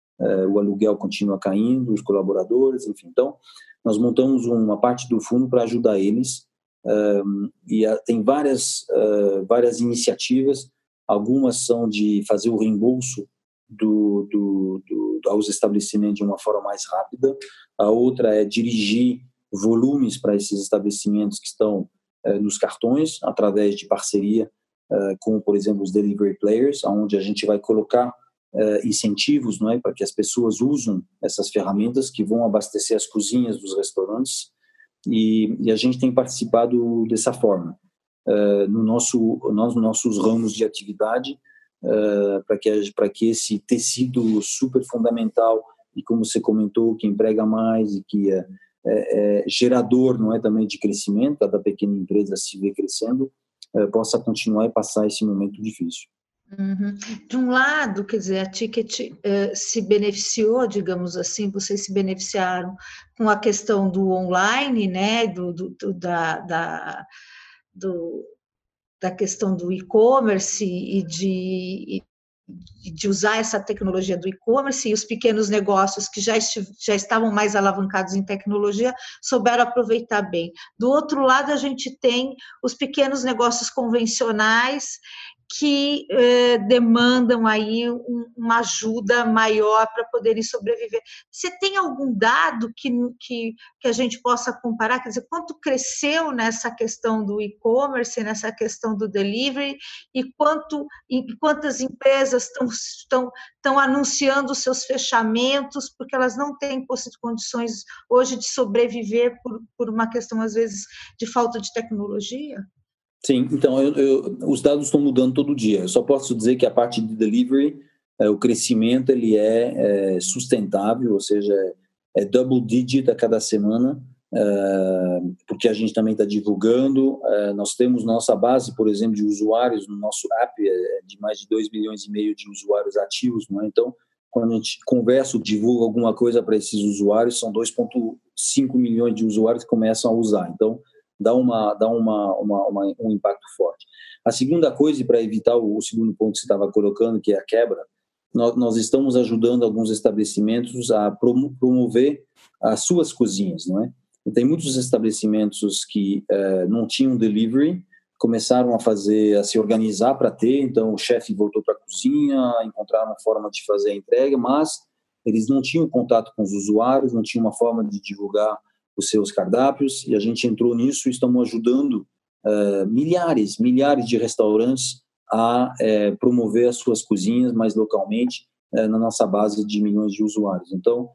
o aluguel continua caindo, os colaboradores, enfim. Então, nós montamos uma parte do fundo para ajudar eles e a, tem várias, uh, várias iniciativas, algumas são de fazer o reembolso do, do, do, aos estabelecimentos de uma forma mais rápida, a outra é dirigir volumes para esses estabelecimentos que estão uh, nos cartões, através de parceria uh, com, por exemplo, os delivery players, onde a gente vai colocar incentivos não é, para que as pessoas usem essas ferramentas que vão abastecer as cozinhas dos restaurantes e, e a gente tem participado dessa forma uh, no nosso nos nossos ramos de atividade uh, para que para que esse tecido super fundamental e como você comentou que emprega mais e que é, é, é gerador não é também de crescimento da pequena empresa se vê crescendo uh, possa continuar e passar esse momento difícil Uhum. De um lado, quer dizer, a Ticket uh, se beneficiou, digamos assim, vocês se beneficiaram com a questão do online, né, do, do, do da, da, do, da questão do e-commerce e de, de usar essa tecnologia do e-commerce e os pequenos negócios que já, já estavam mais alavancados em tecnologia souberam aproveitar bem. Do outro lado, a gente tem os pequenos negócios convencionais que eh, demandam aí um, uma ajuda maior para poderem sobreviver. Você tem algum dado que, que, que a gente possa comparar? Quer dizer, quanto cresceu nessa questão do e-commerce, nessa questão do delivery, e quanto e quantas empresas estão, anunciando seus fechamentos, porque elas não têm condições hoje de sobreviver por, por uma questão, às vezes, de falta de tecnologia? Sim, então eu, eu, os dados estão mudando todo dia. Eu só posso dizer que a parte de delivery, é, o crescimento ele é, é, sustentável, ou seja, é, é double digit a cada semana, é, porque a gente também está divulgando. É, nós temos nossa base, por exemplo, de usuários no nosso app de mais de 2 milhões e meio de usuários ativos, não é? Então quando a gente conversa divulga alguma coisa para esses usuários, são 2,5 milhões de usuários que começam a usar. Então, dá, uma, dá uma, uma, uma um impacto forte. A segunda coisa, para evitar o, o, segundo ponto que você estava colocando, que é a quebra, nós, nós estamos ajudando alguns estabelecimentos a promover as suas cozinhas, não é? Tem muitos estabelecimentos que eh, não tinham delivery, começaram a fazer, a se organizar para ter. Então, o chefe voltou para a cozinha, encontraram forma de fazer a entrega, mas eles não tinham contato com os usuários, não tinham uma forma de divulgar os seus cardápios. E a gente entrou nisso e estamos ajudando uh, milhares, milhares de restaurantes a uh, promover as suas cozinhas mais localmente uh, na nossa base de milhões de usuários. Então,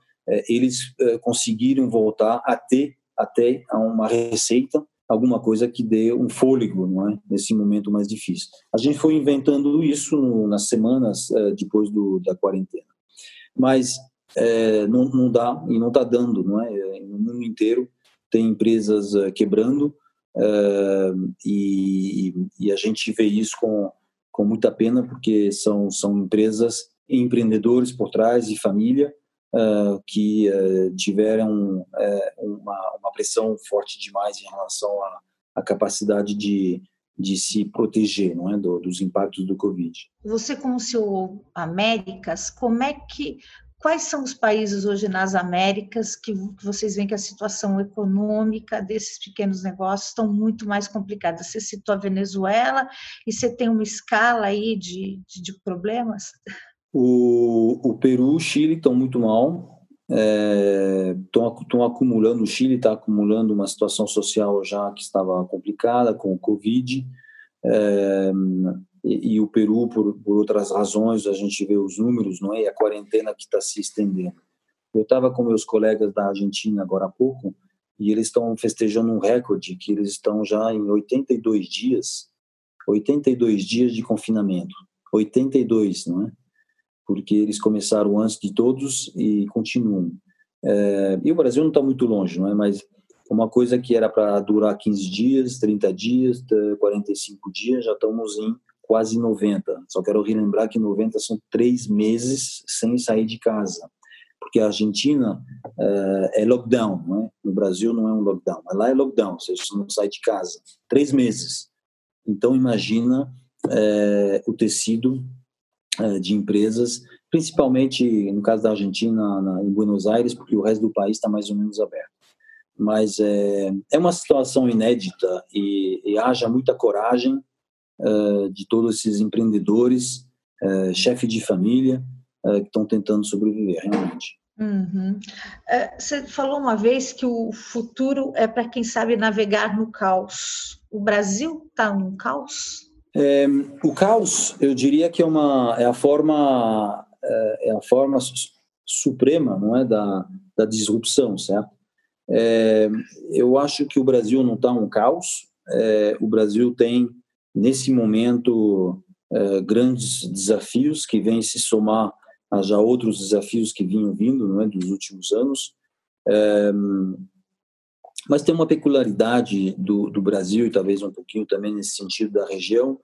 eles conseguiram voltar a ter até uma receita alguma coisa que dê um fôlego, não é? Nesse momento mais difícil. A gente foi inventando isso no, nas semanas depois do, da quarentena, mas é, não, não, dá e não está dando, não é? é? No mundo inteiro tem empresas é, quebrando e, e, a gente vê isso com com muita pena porque são são empresas empreendedores por trás e família uh, que uh, tiveram uma, uma, pressão forte demais em relação à, à capacidade de, de se proteger não é, do, dos impactos do Covid. Você, como CEO Américas, como é que Quais são os países hoje nas Américas que vocês veem que a situação econômica desses pequenos negócios estão muito mais complicada? Você citou a Venezuela e você tem uma escala aí de, de, de problemas? O, o Peru e o Chile estão muito mal, estão é, acumulando, o Chile está acumulando uma situação social já que estava complicada com o Covid, é, e, e, o Peru, por, por, outras razões, a gente vê os números, não é? E a quarentena que está se estendendo. Eu estava com meus colegas da Argentina agora há pouco, e eles estão festejando um recorde, que eles estão já em 82 dias, 82 dias de confinamento. 82, não é? porque eles começaram antes de todos e continuam. É, e o Brasil não está muito longe, não é? Mas uma coisa que era para durar 15 dias, 30 dias, 45 dias, já estamos em quase 90. Só quero relembrar que 90 são três meses sem sair de casa, porque a Argentina é, é lockdown, não é? No Brasil não é um lockdown, mas lá é lockdown, você não sai de casa. Três meses. Então imagina é, o tecido é, de empresas, principalmente no caso da Argentina, na, em Buenos Aires, porque o resto do país está mais ou menos aberto. Mas é, é uma situação inédita e, e haja muita coragem é, de todos esses empreendedores, é, chefe de família, é, que estão tentando sobreviver, realmente. Uhum. Você falou uma vez que o futuro é para quem sabe navegar no caos. O Brasil está num caos? É, o caos, eu diria que é uma é a forma é a forma suprema, não é, da, da disrupção, certo? É, eu acho que o Brasil não está um caos. É, o Brasil tem nesse momento é, grandes desafios que vêm se somar a já outros desafios que vinham vindo, não é, dos últimos anos. É, mas tem uma peculiaridade do, do Brasil, e talvez um pouquinho também nesse sentido da região,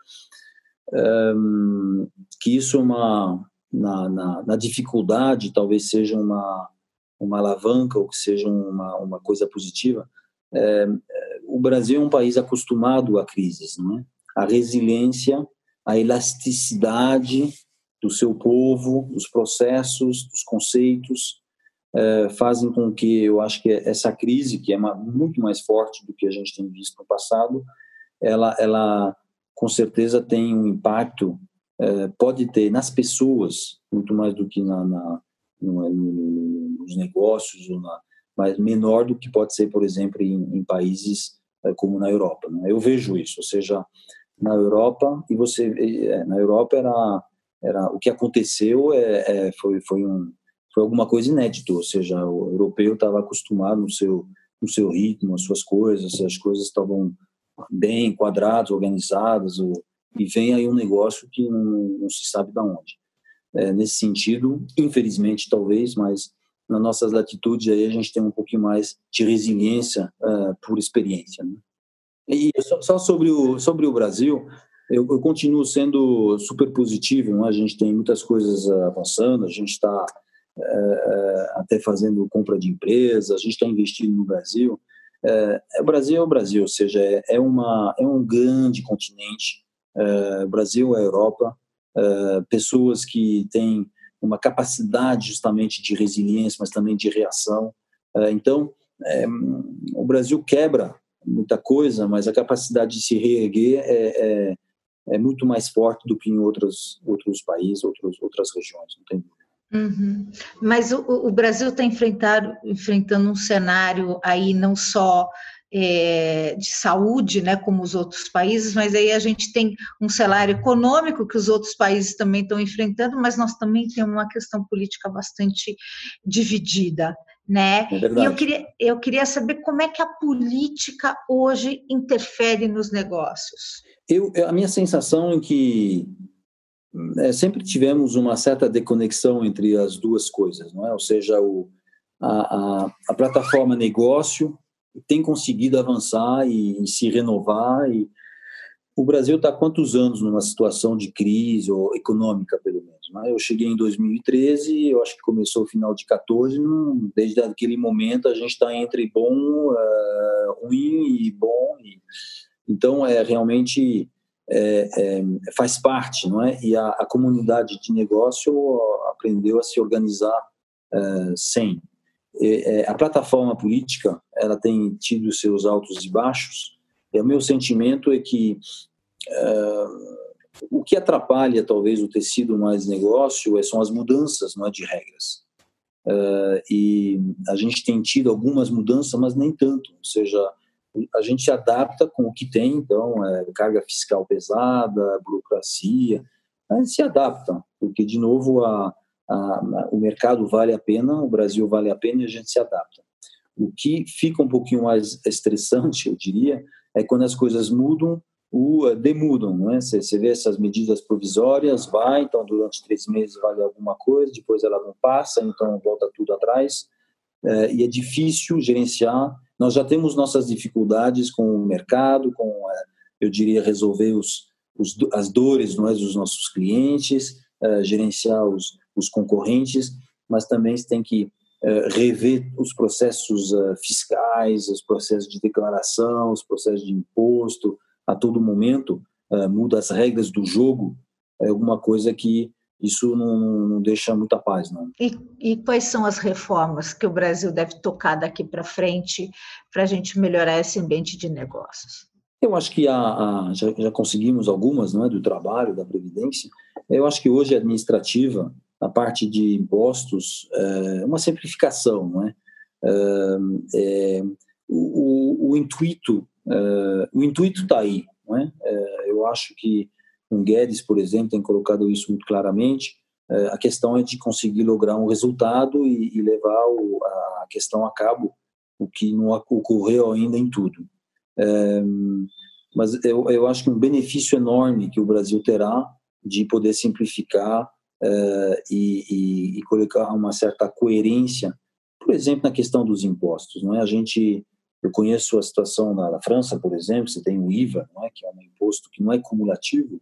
um, que isso é uma, na, na, na, dificuldade talvez seja uma, uma alavanca ou que seja uma, uma coisa positiva. É, o Brasil é um país acostumado a crises, não é? A resiliência, a elasticidade do seu povo, dos processos, dos conceitos, é, fazem com que eu acho que essa crise, que é muito mais forte do que a gente tem visto no passado, ela, ela com certeza tem um impacto, é, pode ter nas pessoas, muito mais do que na, na no, no, nos negócios, mas menor do que pode ser, por exemplo, em, em países é, como na Europa. Né? Eu vejo isso, ou seja, na Europa, e você, é, na Europa era, era o que aconteceu é, é foi, foi um foi alguma coisa inédita, ou seja, o europeu estava acostumado no seu no seu ritmo, as suas coisas, as coisas estavam bem quadradas, organizadas, e vem aí um negócio que não, não se sabe de onde. É, nesse sentido, infelizmente, talvez, mas nas nossas latitudes aí a gente tem um pouquinho mais de resiliência uh, por experiência. Né? E só, só, sobre o sobre o Brasil, eu, eu, continuo sendo super positivo. Né? A gente tem muitas coisas avançando, a gente está é, até fazendo compra de empresas, a gente está investindo no Brasil. É, o Brasil é o Brasil, ou seja, é, é uma, é um grande continente. É, o Brasil é a Europa. Pessoas que têm uma capacidade justamente de resiliência, mas também de reação. Então, o Brasil quebra muita coisa, mas a capacidade de se reerguer é, é, é muito mais forte do que em outros, outros países, outros, outras regiões, não tem dúvida. Uhum. Mas o, o Brasil está enfrentando um cenário aí não só é, de saúde, né, como os outros países, mas aí a gente tem um cenário econômico que os outros países também estão enfrentando, mas nós também temos uma questão política bastante dividida, né? É e eu queria, eu queria saber como é que a política hoje interfere nos negócios. Eu, a minha sensação é que é, sempre tivemos uma certa deconexão entre as duas coisas, não é? Ou seja, o, a, a, a plataforma negócio tem conseguido avançar e, e se renovar e o Brasil está quantos anos numa situação de crise ou econômica pelo menos né? eu cheguei em 2013 eu acho que começou o final de 14 não, desde aquele momento a gente está entre bom uh, ruim e bom e, então é realmente é, é, faz parte não é e a, a, comunidade de negócio aprendeu a se organizar uh, sem é, a plataforma política ela tem tido seus altos e baixos. E o meu sentimento é que uh, o que atrapalha talvez o tecido mais negócio é, são as mudanças, não é, de regras. Uh, e a gente tem tido algumas mudanças, mas nem tanto. Ou seja, a gente se adapta com o que tem, então, é, carga fiscal pesada, burocracia, se adapta, porque, de novo, a, a, o mercado vale a pena, o Brasil vale a pena e a gente se adapta. O que fica um pouquinho mais estressante, [laughs] eu diria, é quando as coisas mudam ou uh, demudam, não é? Você, você vê essas medidas provisórias, vai, então durante três meses vale alguma coisa, depois ela não passa, então volta tudo atrás, é, e é difícil gerenciar. Nós já temos nossas dificuldades com o mercado, com, é, eu diria, resolver os, os, as dores não é, dos nossos clientes, é, gerenciar os, os concorrentes, mas também tem que rever os processos uh, fiscais, os processos de declaração, os processos de imposto, a todo momento uh, muda as regras do jogo, é alguma coisa que isso não, não deixa muita paz, não. E, e, quais são as reformas que o Brasil deve tocar daqui para frente para a gente melhorar esse ambiente de negócios? Eu acho que a, a, já, já, conseguimos algumas, não é, do trabalho, da previdência. Eu acho que hoje a administrativa a parte de impostos, é uma simplificação, não é? é, é o, o, intuito, é, o intuito está aí, não é? é? Eu acho que o Guedes, por exemplo, tem colocado isso muito claramente. A questão é de conseguir lograr um resultado e, e levar o, a questão a cabo, o que não ocorreu ainda em tudo. Mas eu, eu acho que um benefício enorme que o Brasil terá de poder simplificar uh, e, e, e, colocar uma certa coerência, por exemplo, na questão dos impostos. Não é? A gente, eu conheço a situação na, na França, por exemplo, você tem o IVA, não é? que é um imposto que não é cumulativo.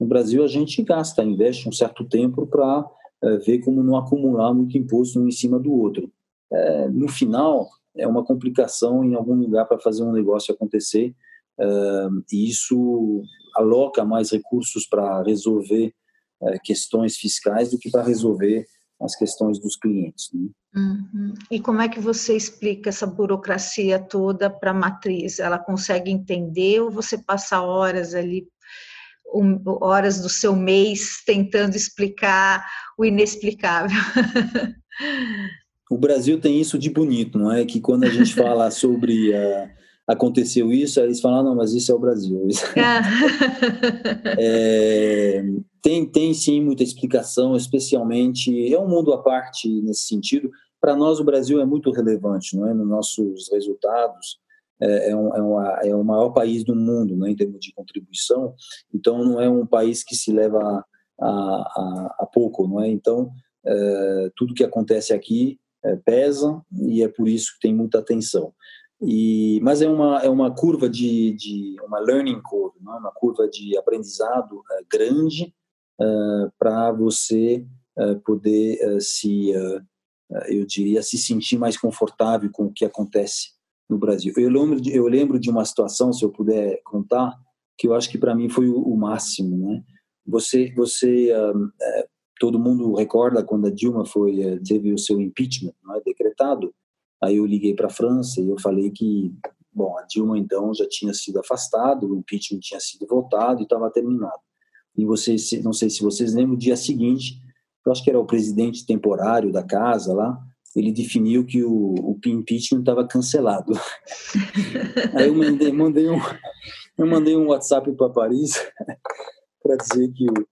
No Brasil, a gente gasta, investe um certo tempo para uh, eh, ver como não acumular muito imposto um em cima do outro. Uh, no final, é uma complicação em algum lugar para fazer um negócio acontecer, e isso aloca mais recursos para resolver é, questões fiscais do que para resolver as questões dos clientes. Né? Uhum. E como é que você explica essa burocracia toda para a matriz? Ela consegue entender ou você passa horas ali, um, horas do seu mês tentando explicar o inexplicável? [laughs] o Brasil tem isso de bonito, não é? Que quando a gente fala sobre uh, aconteceu isso, eles falam, ah, não, mas isso é o Brasil. [laughs] Ah. é, tem, tem sim muita explicação, especialmente, é um mundo à parte nesse sentido. Para nós, o Brasil é muito relevante, não é? Nos nossos resultados, é, é, um, é, uma, é o maior país do mundo, né, em termos de contribuição, então não é um país que se leva a, a, a pouco, não é? Então, é, tudo que acontece aqui é, pesa e é por isso que tem muita atenção. E, mas é uma é uma curva de, de uma learning curve, né? uma curva de aprendizado uh, grande uh, para você uh, poder se eu diria se sentir mais confortável com o que acontece no Brasil. Eu lembro de, eu lembro de uma situação, se eu puder contar, que eu acho que para mim foi o, o, máximo, né? Você você todo mundo recorda quando a Dilma foi teve o seu impeachment, é? decretado Aí eu liguei para a França e eu falei que, bom, a Dilma então já tinha sido afastada, o impeachment tinha sido votado e estava terminado. E vocês, não sei se vocês lembram, no dia seguinte, eu acho que era o presidente temporário da casa lá, ele definiu que o, o impeachment estava cancelado. [laughs] Aí eu mandei, mandei, um, eu mandei um WhatsApp para Paris [laughs] para dizer que o,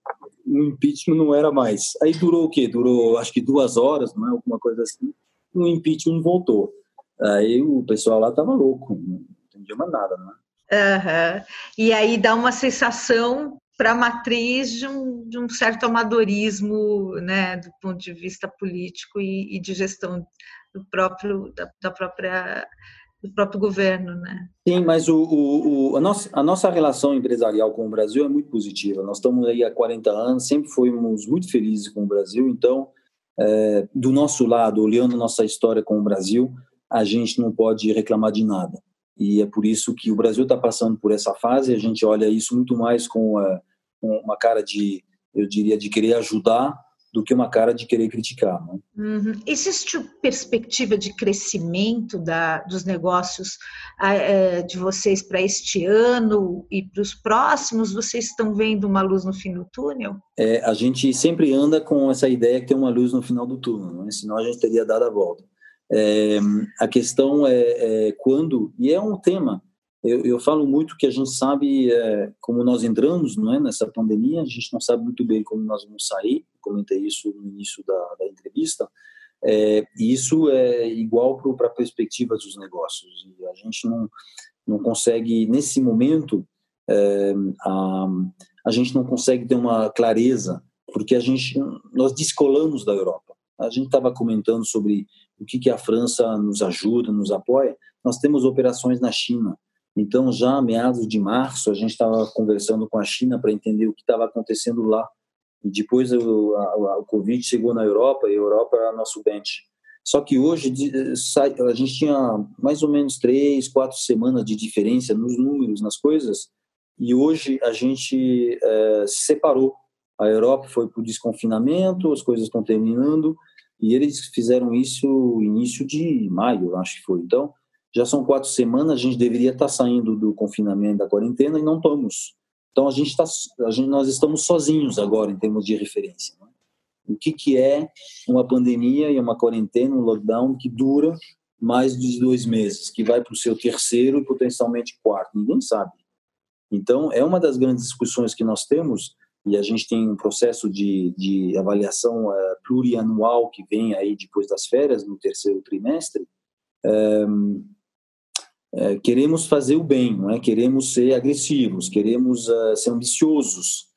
o impeachment não era mais. Aí durou o quê? Durou acho que duas horas, não é? Alguma coisa assim o impeachment voltou. Aí o pessoal lá estava louco, não entendia mais nada, né? Uhum. E aí dá uma sensação para a matriz de um, de um, certo amadorismo, né, do ponto de vista político e, e de gestão do próprio da, da, própria do próprio governo, né? Sim, mas o, o, o, a, nossa, a nossa relação empresarial com o Brasil é muito positiva. Nós estamos aí há 40 anos, sempre fomos muito felizes com o Brasil, então é, do nosso lado, olhando nossa história com o Brasil, a gente não pode reclamar de nada. E é por isso que o Brasil está passando por essa fase. A gente olha isso muito mais com, é, com uma cara de, eu diria, de querer ajudar do que uma cara de querer criticar. Né? Uhum. Existe perspectiva de crescimento da, dos negócios é, de vocês para este ano e para os próximos? Vocês estão vendo uma luz no fim do túnel? É, a gente sempre anda com essa ideia que tem uma luz no final do túnel, né? senão a gente teria dado a volta. É, a questão é, é quando, e é um tema eu, eu, falo muito que a gente sabe é, como nós entramos não é, nessa pandemia, a gente não sabe muito bem como nós vamos sair, comentei isso no início da, da entrevista, é, e isso é igual para a perspectiva dos negócios, e a gente não, não consegue, nesse momento, é, a, a gente não consegue ter uma clareza, porque a gente, nós descolamos da Europa. A gente estava comentando sobre o que, que a França nos ajuda, nos apoia, nós temos operações na China, então, já meados de março, a gente estava conversando com a China para entender o que estava acontecendo lá. E depois o, a, o Covid chegou na Europa e a Europa era nosso bench. Só que hoje a gente tinha mais ou menos três, quatro semanas de diferença nos números, nas coisas, e hoje a gente é, se separou. A Europa foi para o desconfinamento, as coisas estão terminando, e eles fizeram isso no início de maio, acho que foi. Então, já são quatro semanas, a gente deveria estar saindo do confinamento, da quarentena, e não estamos. Então, a gente está, nós estamos sozinhos agora, em termos de referência. Né? O que, que é uma pandemia e uma quarentena, um lockdown que dura mais de dois meses, que vai para o seu terceiro e potencialmente quarto? Ninguém sabe. Então, é uma das grandes discussões que nós temos, e a gente tem um processo de, de avaliação uh, plurianual que vem aí depois das férias, no terceiro trimestre, um, é, queremos fazer o bem, não é? Queremos ser agressivos, queremos uh, ser ambiciosos,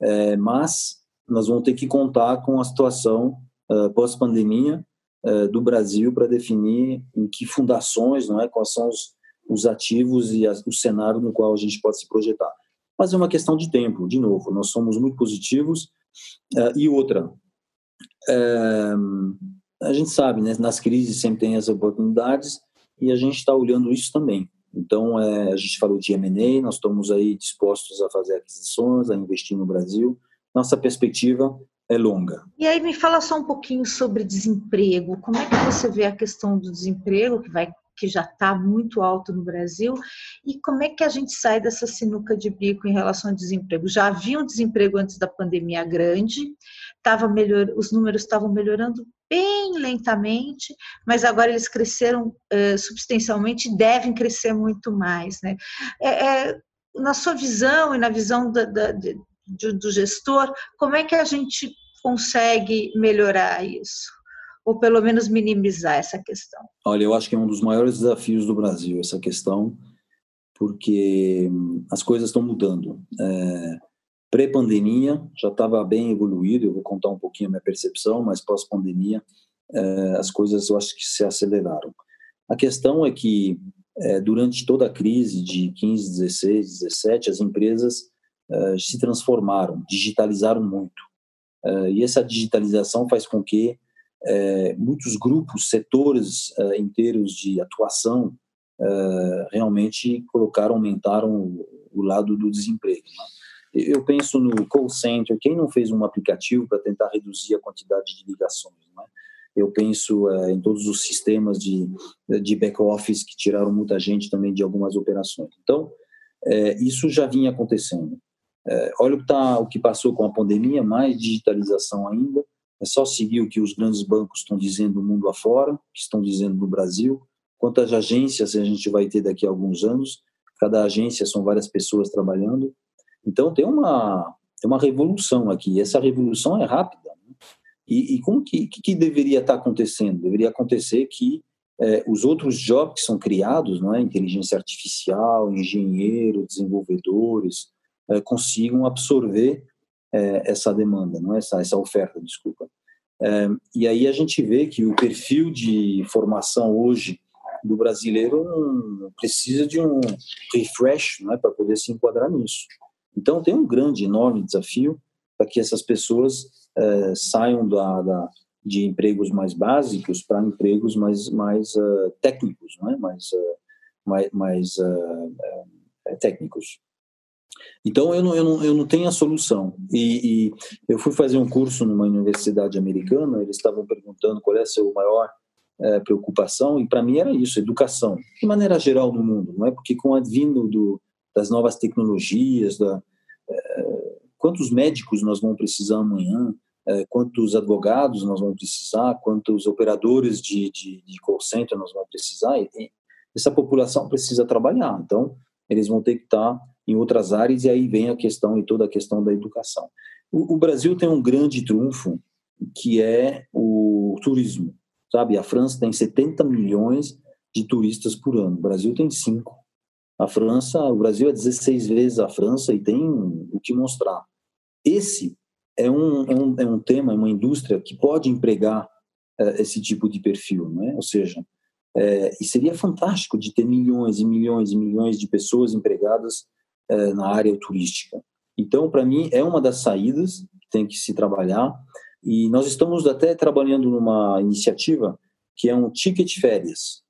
é, mas nós vamos ter que contar com a situação uh, pós-pandemia uh, do Brasil para definir em que fundações, não é? Quais são os, os ativos e o cenário no qual a gente pode se projetar. Mas é uma questão de tempo, de novo. Nós somos muito positivos e outra. a gente sabe, né? Nas crises sempre tem as oportunidades e a gente está olhando isso também. Então, é, a gente falou de M&A, nós estamos aí dispostos a fazer aquisições, a investir no Brasil. Nossa perspectiva é longa. E aí me fala só um pouquinho sobre desemprego. Como é que você vê a questão do desemprego que vai que já está muito alto no Brasil e como é que a gente sai dessa sinuca de bico em relação ao desemprego? Já havia um desemprego antes da pandemia grande, tava melhor, os números estavam melhorando bem lentamente, mas agora eles cresceram uh, substancialmente e devem crescer muito mais. Né? É, é, na sua visão e na visão da, da, de, do gestor, como é que a gente consegue melhorar isso? Ou pelo menos minimizar essa questão? Olha, eu acho que é um dos maiores desafios do Brasil, essa questão, porque hum, as coisas estão mudando. É, Pré-pandemia já estava bem evoluído, eu vou contar um pouquinho a minha percepção, mas pós-pandemia eh, as coisas eu acho que se aceleraram. A questão é que é, durante toda a crise de 15, 16, 17, as empresas uh, se transformaram, digitalizaram muito. E essa digitalização faz com que muitos grupos, setores inteiros de atuação realmente colocaram, aumentaram o, o lado do desemprego. Né? Eu penso no call center, quem não fez um aplicativo para tentar reduzir a quantidade de ligações? Né? Eu penso em todos os sistemas de, de back-office que tiraram muita gente também de algumas operações. Então, isso já vinha acontecendo. É, olha o que, tá, o que passou com a pandemia, mais digitalização ainda. É só seguir o que os grandes bancos estão dizendo no mundo afora, que estão dizendo no Brasil. Quantas agências a gente vai ter daqui a alguns anos? Cada agência são várias pessoas trabalhando. Então tem uma, tem uma revolução aqui. Essa revolução é rápida. Né? E, e, como que, que, deveria estar acontecendo? Deveria acontecer que é, os outros jobs que são criados, não é? inteligência artificial, engenheiro, desenvolvedores, eh, consigam absorver eh, essa demanda, não é? essa, essa oferta, desculpa. E aí a gente vê que o perfil de formação hoje do brasileiro precisa de um refresh não é? para poder se enquadrar nisso. Então tem um grande, enorme desafio para que essas pessoas saiam da, da, de empregos mais básicos para empregos mais, mais uh, técnicos, não é? mais, uh, mais, mais uh, técnicos. Então, eu não, eu não, eu não tenho a solução. E, e, eu fui fazer um curso numa universidade americana, eles estavam perguntando qual é a sua maior é, preocupação, e para mim era isso, educação, de maneira geral no mundo, não é? Porque com o advindo do, das novas tecnologias, da, é, quantos médicos nós vamos precisar amanhã, é, quantos advogados nós vamos precisar, quantos operadores de, de, de call center nós vamos precisar, e, essa população precisa trabalhar, então eles vão ter que estar em outras áreas, e aí vem a questão e toda a questão da educação. O, o Brasil tem um grande trunfo, que é o turismo, sabe? A França tem 70 milhões de turistas por ano, o Brasil tem 5. A França, o Brasil é 16 vezes a França e tem o que mostrar. Esse é um, é um, é um tema, é uma indústria que pode empregar é, esse tipo de perfil, né? Ou seja, é, e seria fantástico de ter milhões e milhões e milhões de pessoas empregadas é, na área turística. Então, para mim, é uma das saídas que tem que se trabalhar. E nós estamos até trabalhando numa iniciativa que é um ticket férias,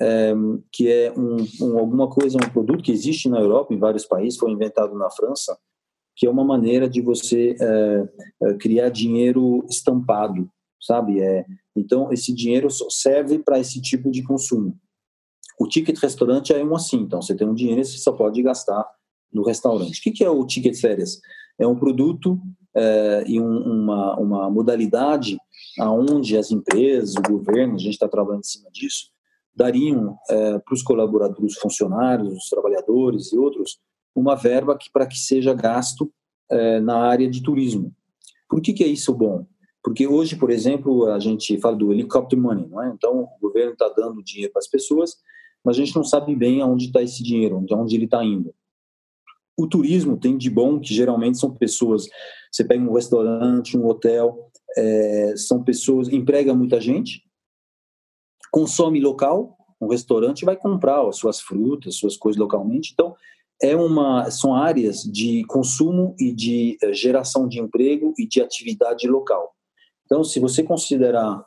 é, que é um, um, alguma coisa, um produto que existe na Europa, em vários países, foi inventado na França, que é uma maneira de você é, criar dinheiro estampado, sabe? É, então, esse dinheiro serve para esse tipo de consumo. O ticket restaurante é um assim, então você tem um dinheiro e você só pode gastar no restaurante. O que, é o ticket férias? É um produto é, e um, uma, uma modalidade aonde as empresas, o governo, a gente está trabalhando em cima disso, dariam é, para os colaboradores, funcionários, os trabalhadores e outros, uma verba que, para que seja gasto é, na área de turismo. Por que, que é isso bom? Porque hoje, por exemplo, a gente fala do helicopter money, não é? Então, o governo está dando dinheiro para as pessoas, mas a gente não sabe bem aonde está esse dinheiro, onde ele está indo o turismo tem de bom que geralmente são pessoas. Você pega um restaurante, um hotel, é, são pessoas, emprega muita gente, consome local, um restaurante vai comprar as suas frutas, suas coisas localmente. Então, é uma, são áreas de consumo e de eh, geração de emprego e de atividade local. Então, se você considerar,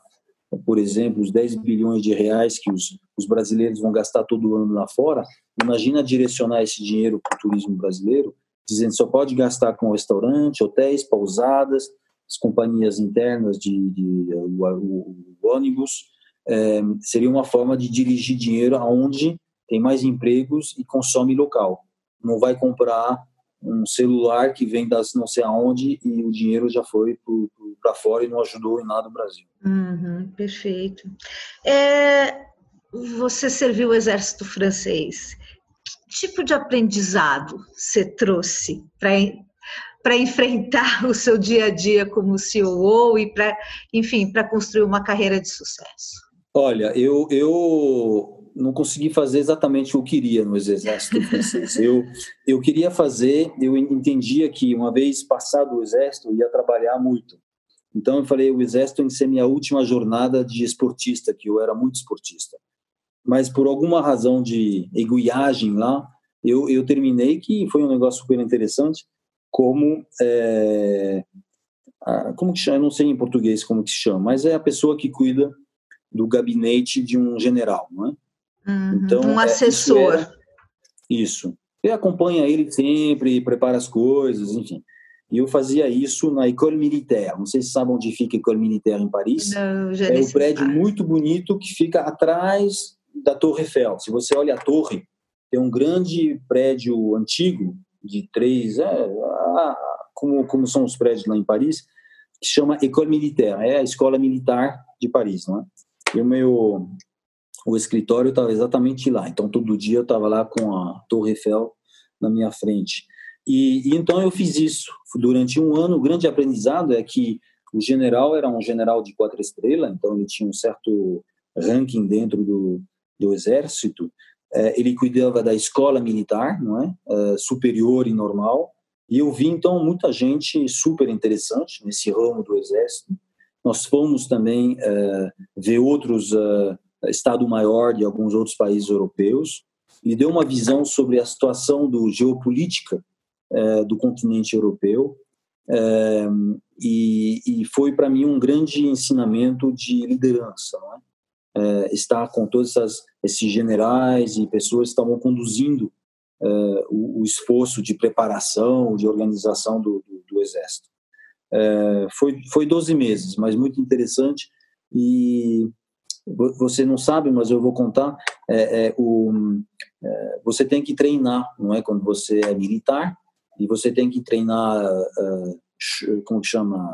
por exemplo, os 10 bilhões de reais que os, os brasileiros vão gastar todo ano lá fora, Imagina direcionar esse dinheiro para o turismo brasileiro, dizendo só pode gastar com restaurante, hotéis, pousadas, as companhias internas de, de o, o, o ônibus. É, seria uma forma de dirigir dinheiro aonde tem mais empregos e consome local. Não vai comprar um celular que vem das não sei aonde e o dinheiro já foi para fora e não ajudou em nada o Brasil. Uhum, perfeito. É, você serviu o exército francês tipo de aprendizado você trouxe para enfrentar [laughs] o seu dia a dia como CEO e para, enfim, para construir uma carreira de sucesso? Olha, eu, eu não consegui fazer exatamente o que queria no exército francês. eu, eu queria fazer, eu entendia que uma vez passado o exército, eu ia trabalhar muito. Então eu falei, o exército tem que ser minha última jornada de esportista, que eu era muito esportista. mas por alguma razão de eguiagem lá, eu, eu terminei, que foi um negócio super interessante, como é, como que chama? Eu não sei em português como que se chama, mas é a pessoa que cuida do gabinete de um general, não é? Uhum, então, um é, assessor. Isso, isso. E acompanha ele sempre, prepara as coisas, enfim. E eu fazia isso na École Militaire. Não sei se sabem onde fica a École Militaire em Paris. Não, já é um prédio muito bonito que fica atrás da Torre Eiffel. Se você olha a torre, tem um grande prédio antigo de três, é, como, como são os prédios lá em Paris, que chama École Militaire, é a escola militar de Paris, não é? E o meu o escritório estava exatamente lá. Então todo dia eu estava lá com a Torre Eiffel na minha frente. E, e, então eu fiz isso durante um ano. O grande aprendizado é que o general era um general de quatro estrelas, então ele tinha um certo ranking dentro do, do exército. É, ele cuidava da escola militar, não é, é superior e normal. E eu vi então muita gente super interessante nesse ramo do exército. Nós fomos também é, ver outros é, estado maior de alguns outros países europeus e deu uma visão sobre a situação do geopolítica é, do continente europeu e, e, foi para mim um grande ensinamento de liderança, é? é? estar com todos essas, esses generais e pessoas que estavam conduzindo o, o, esforço de preparação, de organização do, do, do exército. É, foi foi 12 meses, mas muito interessante e você não sabe, mas eu vou contar. É, é, o, é, você tem que treinar, não é? Quando você é militar, e você tem que treinar, uh, como que chama?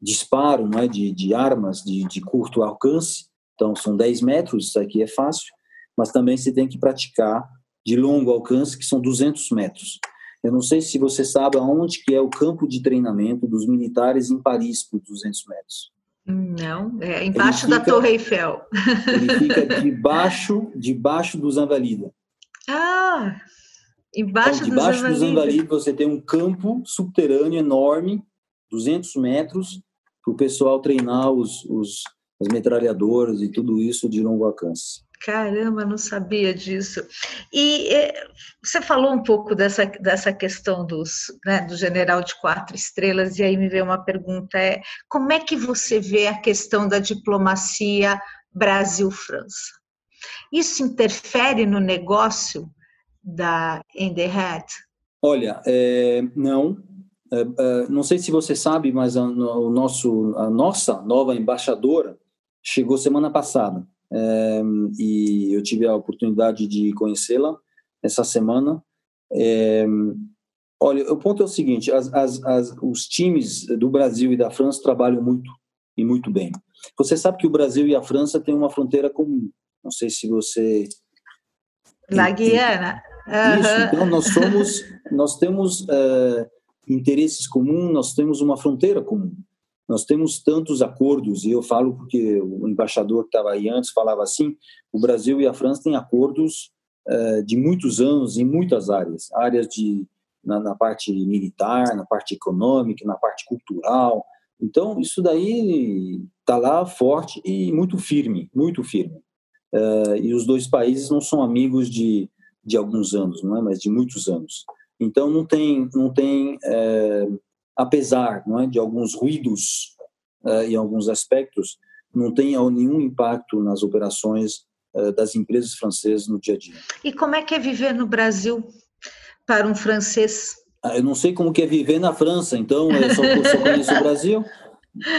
Disparo, não é? De, de armas de, de curto alcance. Então, são 10 metros, isso aqui é fácil, mas também você tem que praticar de longo alcance, que são 200 metros. Eu não sei se você sabe aonde que é o campo de treinamento dos militares em Paris por 200 metros. Não, é embaixo fica, da Torre Eiffel. Ele [laughs] fica debaixo, debaixo dos Invalides. Ah, embaixo, então, debaixo dos Invalides você tem um campo subterrâneo enorme, 200 metros, para o pessoal treinar os, os, as metralhadoras e tudo isso de longo alcance. Caramba, não sabia disso. E é, você falou um pouco dessa, dessa questão dos, né, do general de quatro estrelas, e aí me veio uma pergunta: é, como é que você vê a questão da diplomacia Brasil-França? Isso interfere no negócio da Enderhead? Olha, é, não. É, é, não sei se você sabe, mas a, o nosso, a nossa nova embaixadora chegou semana passada é, e eu tive a oportunidade de conhecê-la essa semana. É, olha, o ponto é o seguinte: as, as, as, os times do Brasil e da França trabalham muito e muito bem. Você sabe que o Brasil e a França têm uma fronteira comum. Não sei se você. La Guiana. Uhum. Isso. Então nós somos, nós temos uh, interesses comuns, nós temos uma fronteira comum. Nós temos tantos acordos, e eu falo porque o embaixador que estava aí antes falava assim: o Brasil e a França têm acordos uh, de muitos anos em muitas áreas áreas de, na, na, parte militar, na parte econômica, na parte cultural. Então, isso daí está lá forte e muito firme muito firme. Uh, e os dois países não são amigos de, de alguns anos, não é? mas de muitos anos. Então, não tem. Não tem uh, apesar não é, de alguns ruídos uh, em alguns aspectos, não tem nenhum impacto nas operações uh, das empresas francesas no dia a dia. E como é que é viver no Brasil para um francês? Ah, eu não sei como que é viver na França, então eu só, só conheço o Brasil.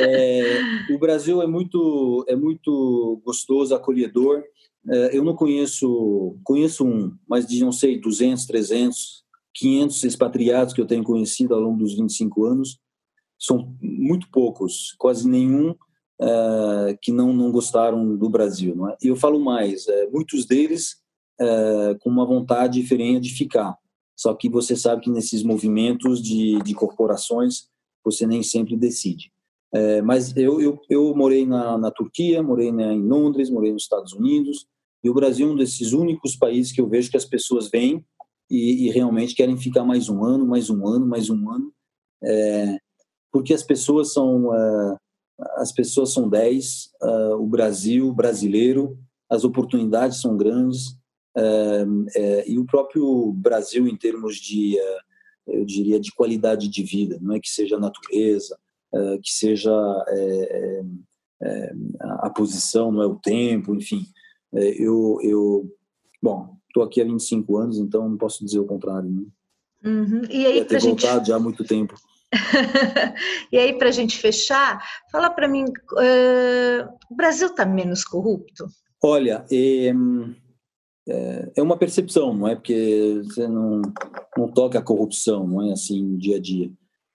É, o Brasil é muito é muito gostoso, acolhedor. É, eu não conheço conheço um, mas de não sei 200, 300 500 expatriados que eu tenho conhecido ao longo dos 25 anos, são muito poucos, quase nenhum uh, que não, não gostaram do Brasil. É? E eu falo mais, uh, muitos deles uh, com uma vontade diferente de ficar. Só que você sabe que nesses movimentos de, de corporações, você nem sempre decide. mas eu, eu, eu morei na, na Turquia, morei em Londres, morei nos Estados Unidos, e o Brasil é um desses únicos países que eu vejo que as pessoas vêm e, e, realmente querem ficar mais um ano, mais um ano, mais um ano, é, porque as pessoas são é, as pessoas são 10, é, o Brasil brasileiro as oportunidades são grandes é, é, e o próprio Brasil em termos de é, eu diria de qualidade de vida não é que seja a natureza que seja a posição não é o tempo enfim eu eu bom estou aqui há 25 anos então não posso dizer o contrário né? uhum. e aí voltado gente... já há muito tempo [laughs] e aí, para a gente fechar, fala para mim, uh, o Brasil está menos corrupto? Olha, é, é uma percepção, não é? Porque você não, não toca a corrupção, não é assim, no dia a dia.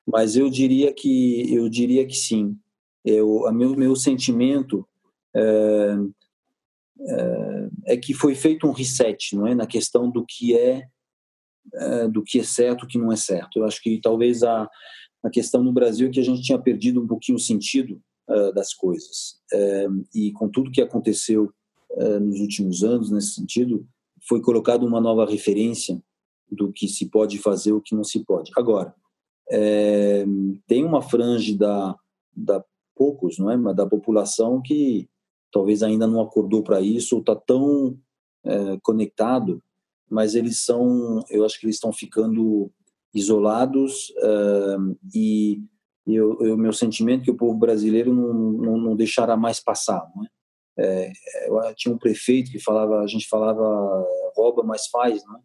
Mas eu diria que eu diria que sim. Eu, a meu meu sentimento é, é, é que foi feito um reset, não é, na questão do que é, é do que é certo, o que não é certo. Eu acho que talvez a a questão no Brasil é que a gente tinha perdido um pouquinho o sentido uh, das coisas. Uh, e com tudo que aconteceu uh, nos últimos anos, nesse sentido, foi colocada uma nova referência do que se pode fazer o que não se pode. Agora, tem uma franja da, da poucos, não é, da população que talvez ainda não acordou para isso ou está tão conectado, mas eles são, eu acho que eles estão ficando isolados uh, e o meu sentimento é que o povo brasileiro não, não, não deixará mais passar. Não é? É, eu tinha um prefeito que falava, a gente falava rouba, mas faz, não é?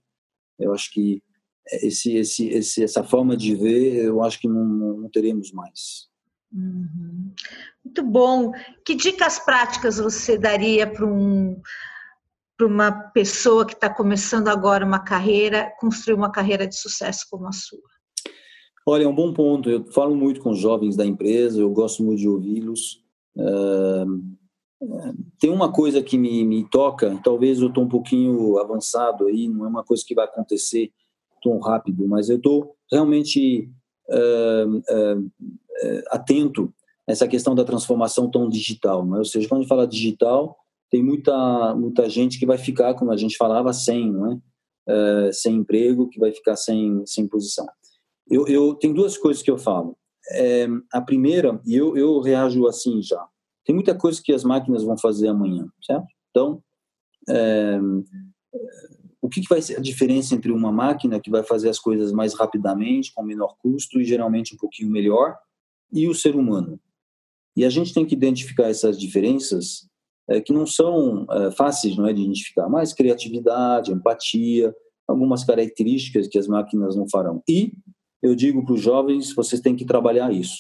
Eu acho que esse, esse, esse, essa forma de ver, eu acho que não, não teremos mais. Uhum. Muito bom. Que dicas práticas você daria para um para uma pessoa que está começando agora uma carreira, construir uma carreira de sucesso como a sua? Olha, é um bom ponto. Eu falo muito com os jovens da empresa, eu gosto muito de ouvi-los. tem uma coisa que me, me toca, talvez eu estou um pouquinho avançado aí, não é uma coisa que vai acontecer tão rápido, mas eu estou realmente atento a essa questão da transformação tão digital. Não é? Ou seja, quando a gente fala digital, tem muita muita gente que vai ficar, como a gente falava, sem, não é? Uh, sem emprego, que vai ficar sem sem posição. Eu, eu tem duas coisas que eu falo. É, a primeira, e eu, eu reajo assim já. Tem muita coisa que as máquinas vão fazer amanhã, certo? Então, é, o que, que vai ser a diferença entre uma máquina que vai fazer as coisas mais rapidamente, com menor custo e geralmente um pouquinho melhor, e o ser humano? E a gente tem que identificar essas diferenças é, que não são é, fáceis não é, de identificar, mas criatividade, empatia, algumas características que as máquinas não farão. E eu digo para os jovens, vocês têm que trabalhar isso.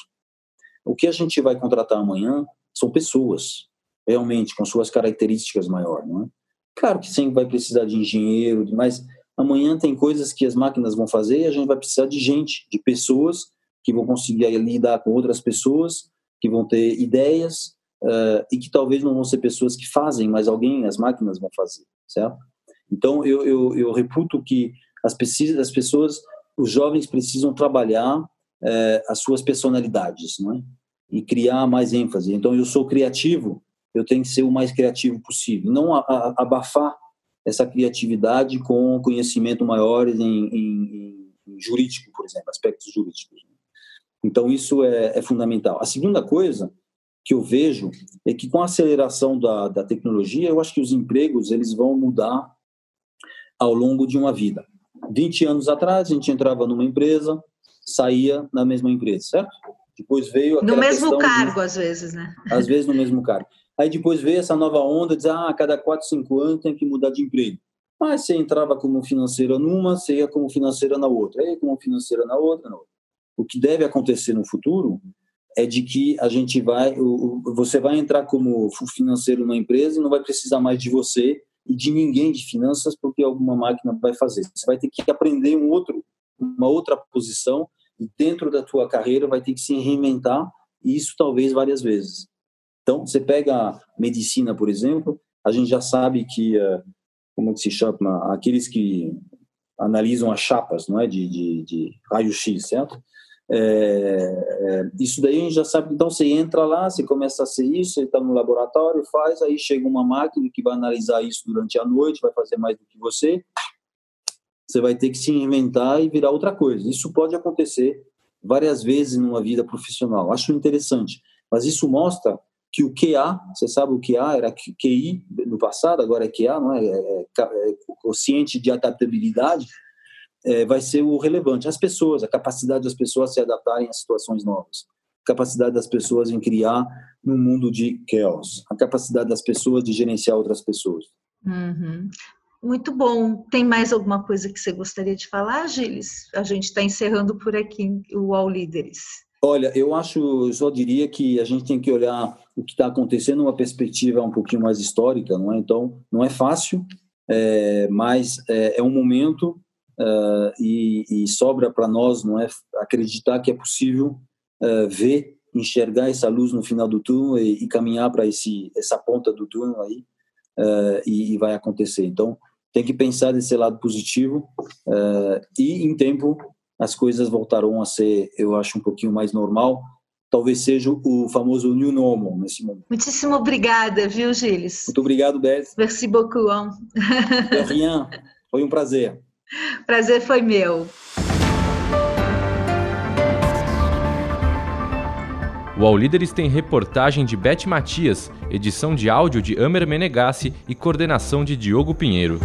O que a gente vai contratar amanhã são pessoas, realmente, com suas características maiores, não é? Claro que sempre vai precisar de engenheiro, mas amanhã tem coisas que as máquinas vão fazer e a gente vai precisar de gente, de pessoas que vão conseguir lidar com outras pessoas, que vão ter ideias, uh, e que talvez não vão ser pessoas que fazem, mas alguém, as máquinas vão fazer, certo? Então, eu, eu, eu reputo que as, as pessoas, os jovens precisam trabalhar uh, as suas personalidades, não é? E criar mais ênfase. Então, eu sou criativo, eu tenho que ser o mais criativo possível, não a, a, abafar essa criatividade com conhecimento maior em, em, em jurídico, por exemplo, aspectos jurídicos. Então, isso é, é fundamental. A segunda coisa que eu vejo é que com a aceleração da, da tecnologia, eu acho que os empregos eles vão mudar ao longo de uma vida. 20 anos atrás, a gente entrava numa empresa, saía na mesma empresa, certo? Depois veio No mesmo cargo, de, às vezes, né? Às vezes no mesmo cargo. Aí depois veio essa nova onda de ah, a cada 4, 5 anos tem que mudar de emprego. Mas você entrava como financeira numa, você ia como financeira na outra, aí como financeira na outra, na outra. O que deve acontecer no futuro é de que a gente vai, você vai entrar como financeiro numa empresa e não vai precisar mais de você e de ninguém de finanças porque alguma máquina vai fazer. Você vai ter que aprender um outro, uma outra posição e dentro da tua carreira vai ter que se reinventar e isso talvez várias vezes. Então, você pega medicina, por exemplo, a gente já sabe que, eh, como se chama, aqueles que analisam as chapas, não é, de, de, de raio-x, certo? É, é, isso daí a gente já sabe. Então você entra lá, você começa a ser isso, você está no laboratório, faz, aí chega uma máquina que vai analisar isso durante a noite, vai fazer mais do que você. Você vai ter que se inventar e virar outra coisa. Isso pode acontecer várias vezes numa vida profissional. Acho interessante, mas isso mostra que o QA, você sabe o QA era QI no passado, agora é QA, não é? é, é, é consciente de adaptabilidade, é, vai ser o relevante. As pessoas, a capacidade das pessoas se adaptarem a situações novas, a capacidade das pessoas em criar um mundo de caos, a capacidade das pessoas de gerenciar outras pessoas. Uhum. Muito bom. Tem mais alguma coisa que você gostaria de falar, Gilles? A gente está encerrando por aqui o All Líderes. Olha, eu acho, eu só diria que a gente tem que olhar o que está acontecendo numa perspectiva um pouquinho mais histórica, não é? Então, não é fácil, é, mas é, é, um momento uh, e, e, sobra para nós, não é, acreditar que é possível uh, ver, enxergar essa luz no final do túnel e, e caminhar para esse essa ponta do túnel aí uh, e, e, vai acontecer. Então, tem que pensar desse lado positivo e em tempo as coisas voltarão a ser, eu acho, um pouquinho mais normal. Talvez seja o famoso new normal nesse momento. Muitíssimo obrigada, viu, Gilles? Muito obrigado, Beth. Merci beaucoup. De rien. [laughs] Foi um prazer. [laughs] Prazer foi meu. O All Líderes tem reportagem de Beth Matias, edição de áudio de Amer Menegassi e coordenação de Diogo Pinheiro.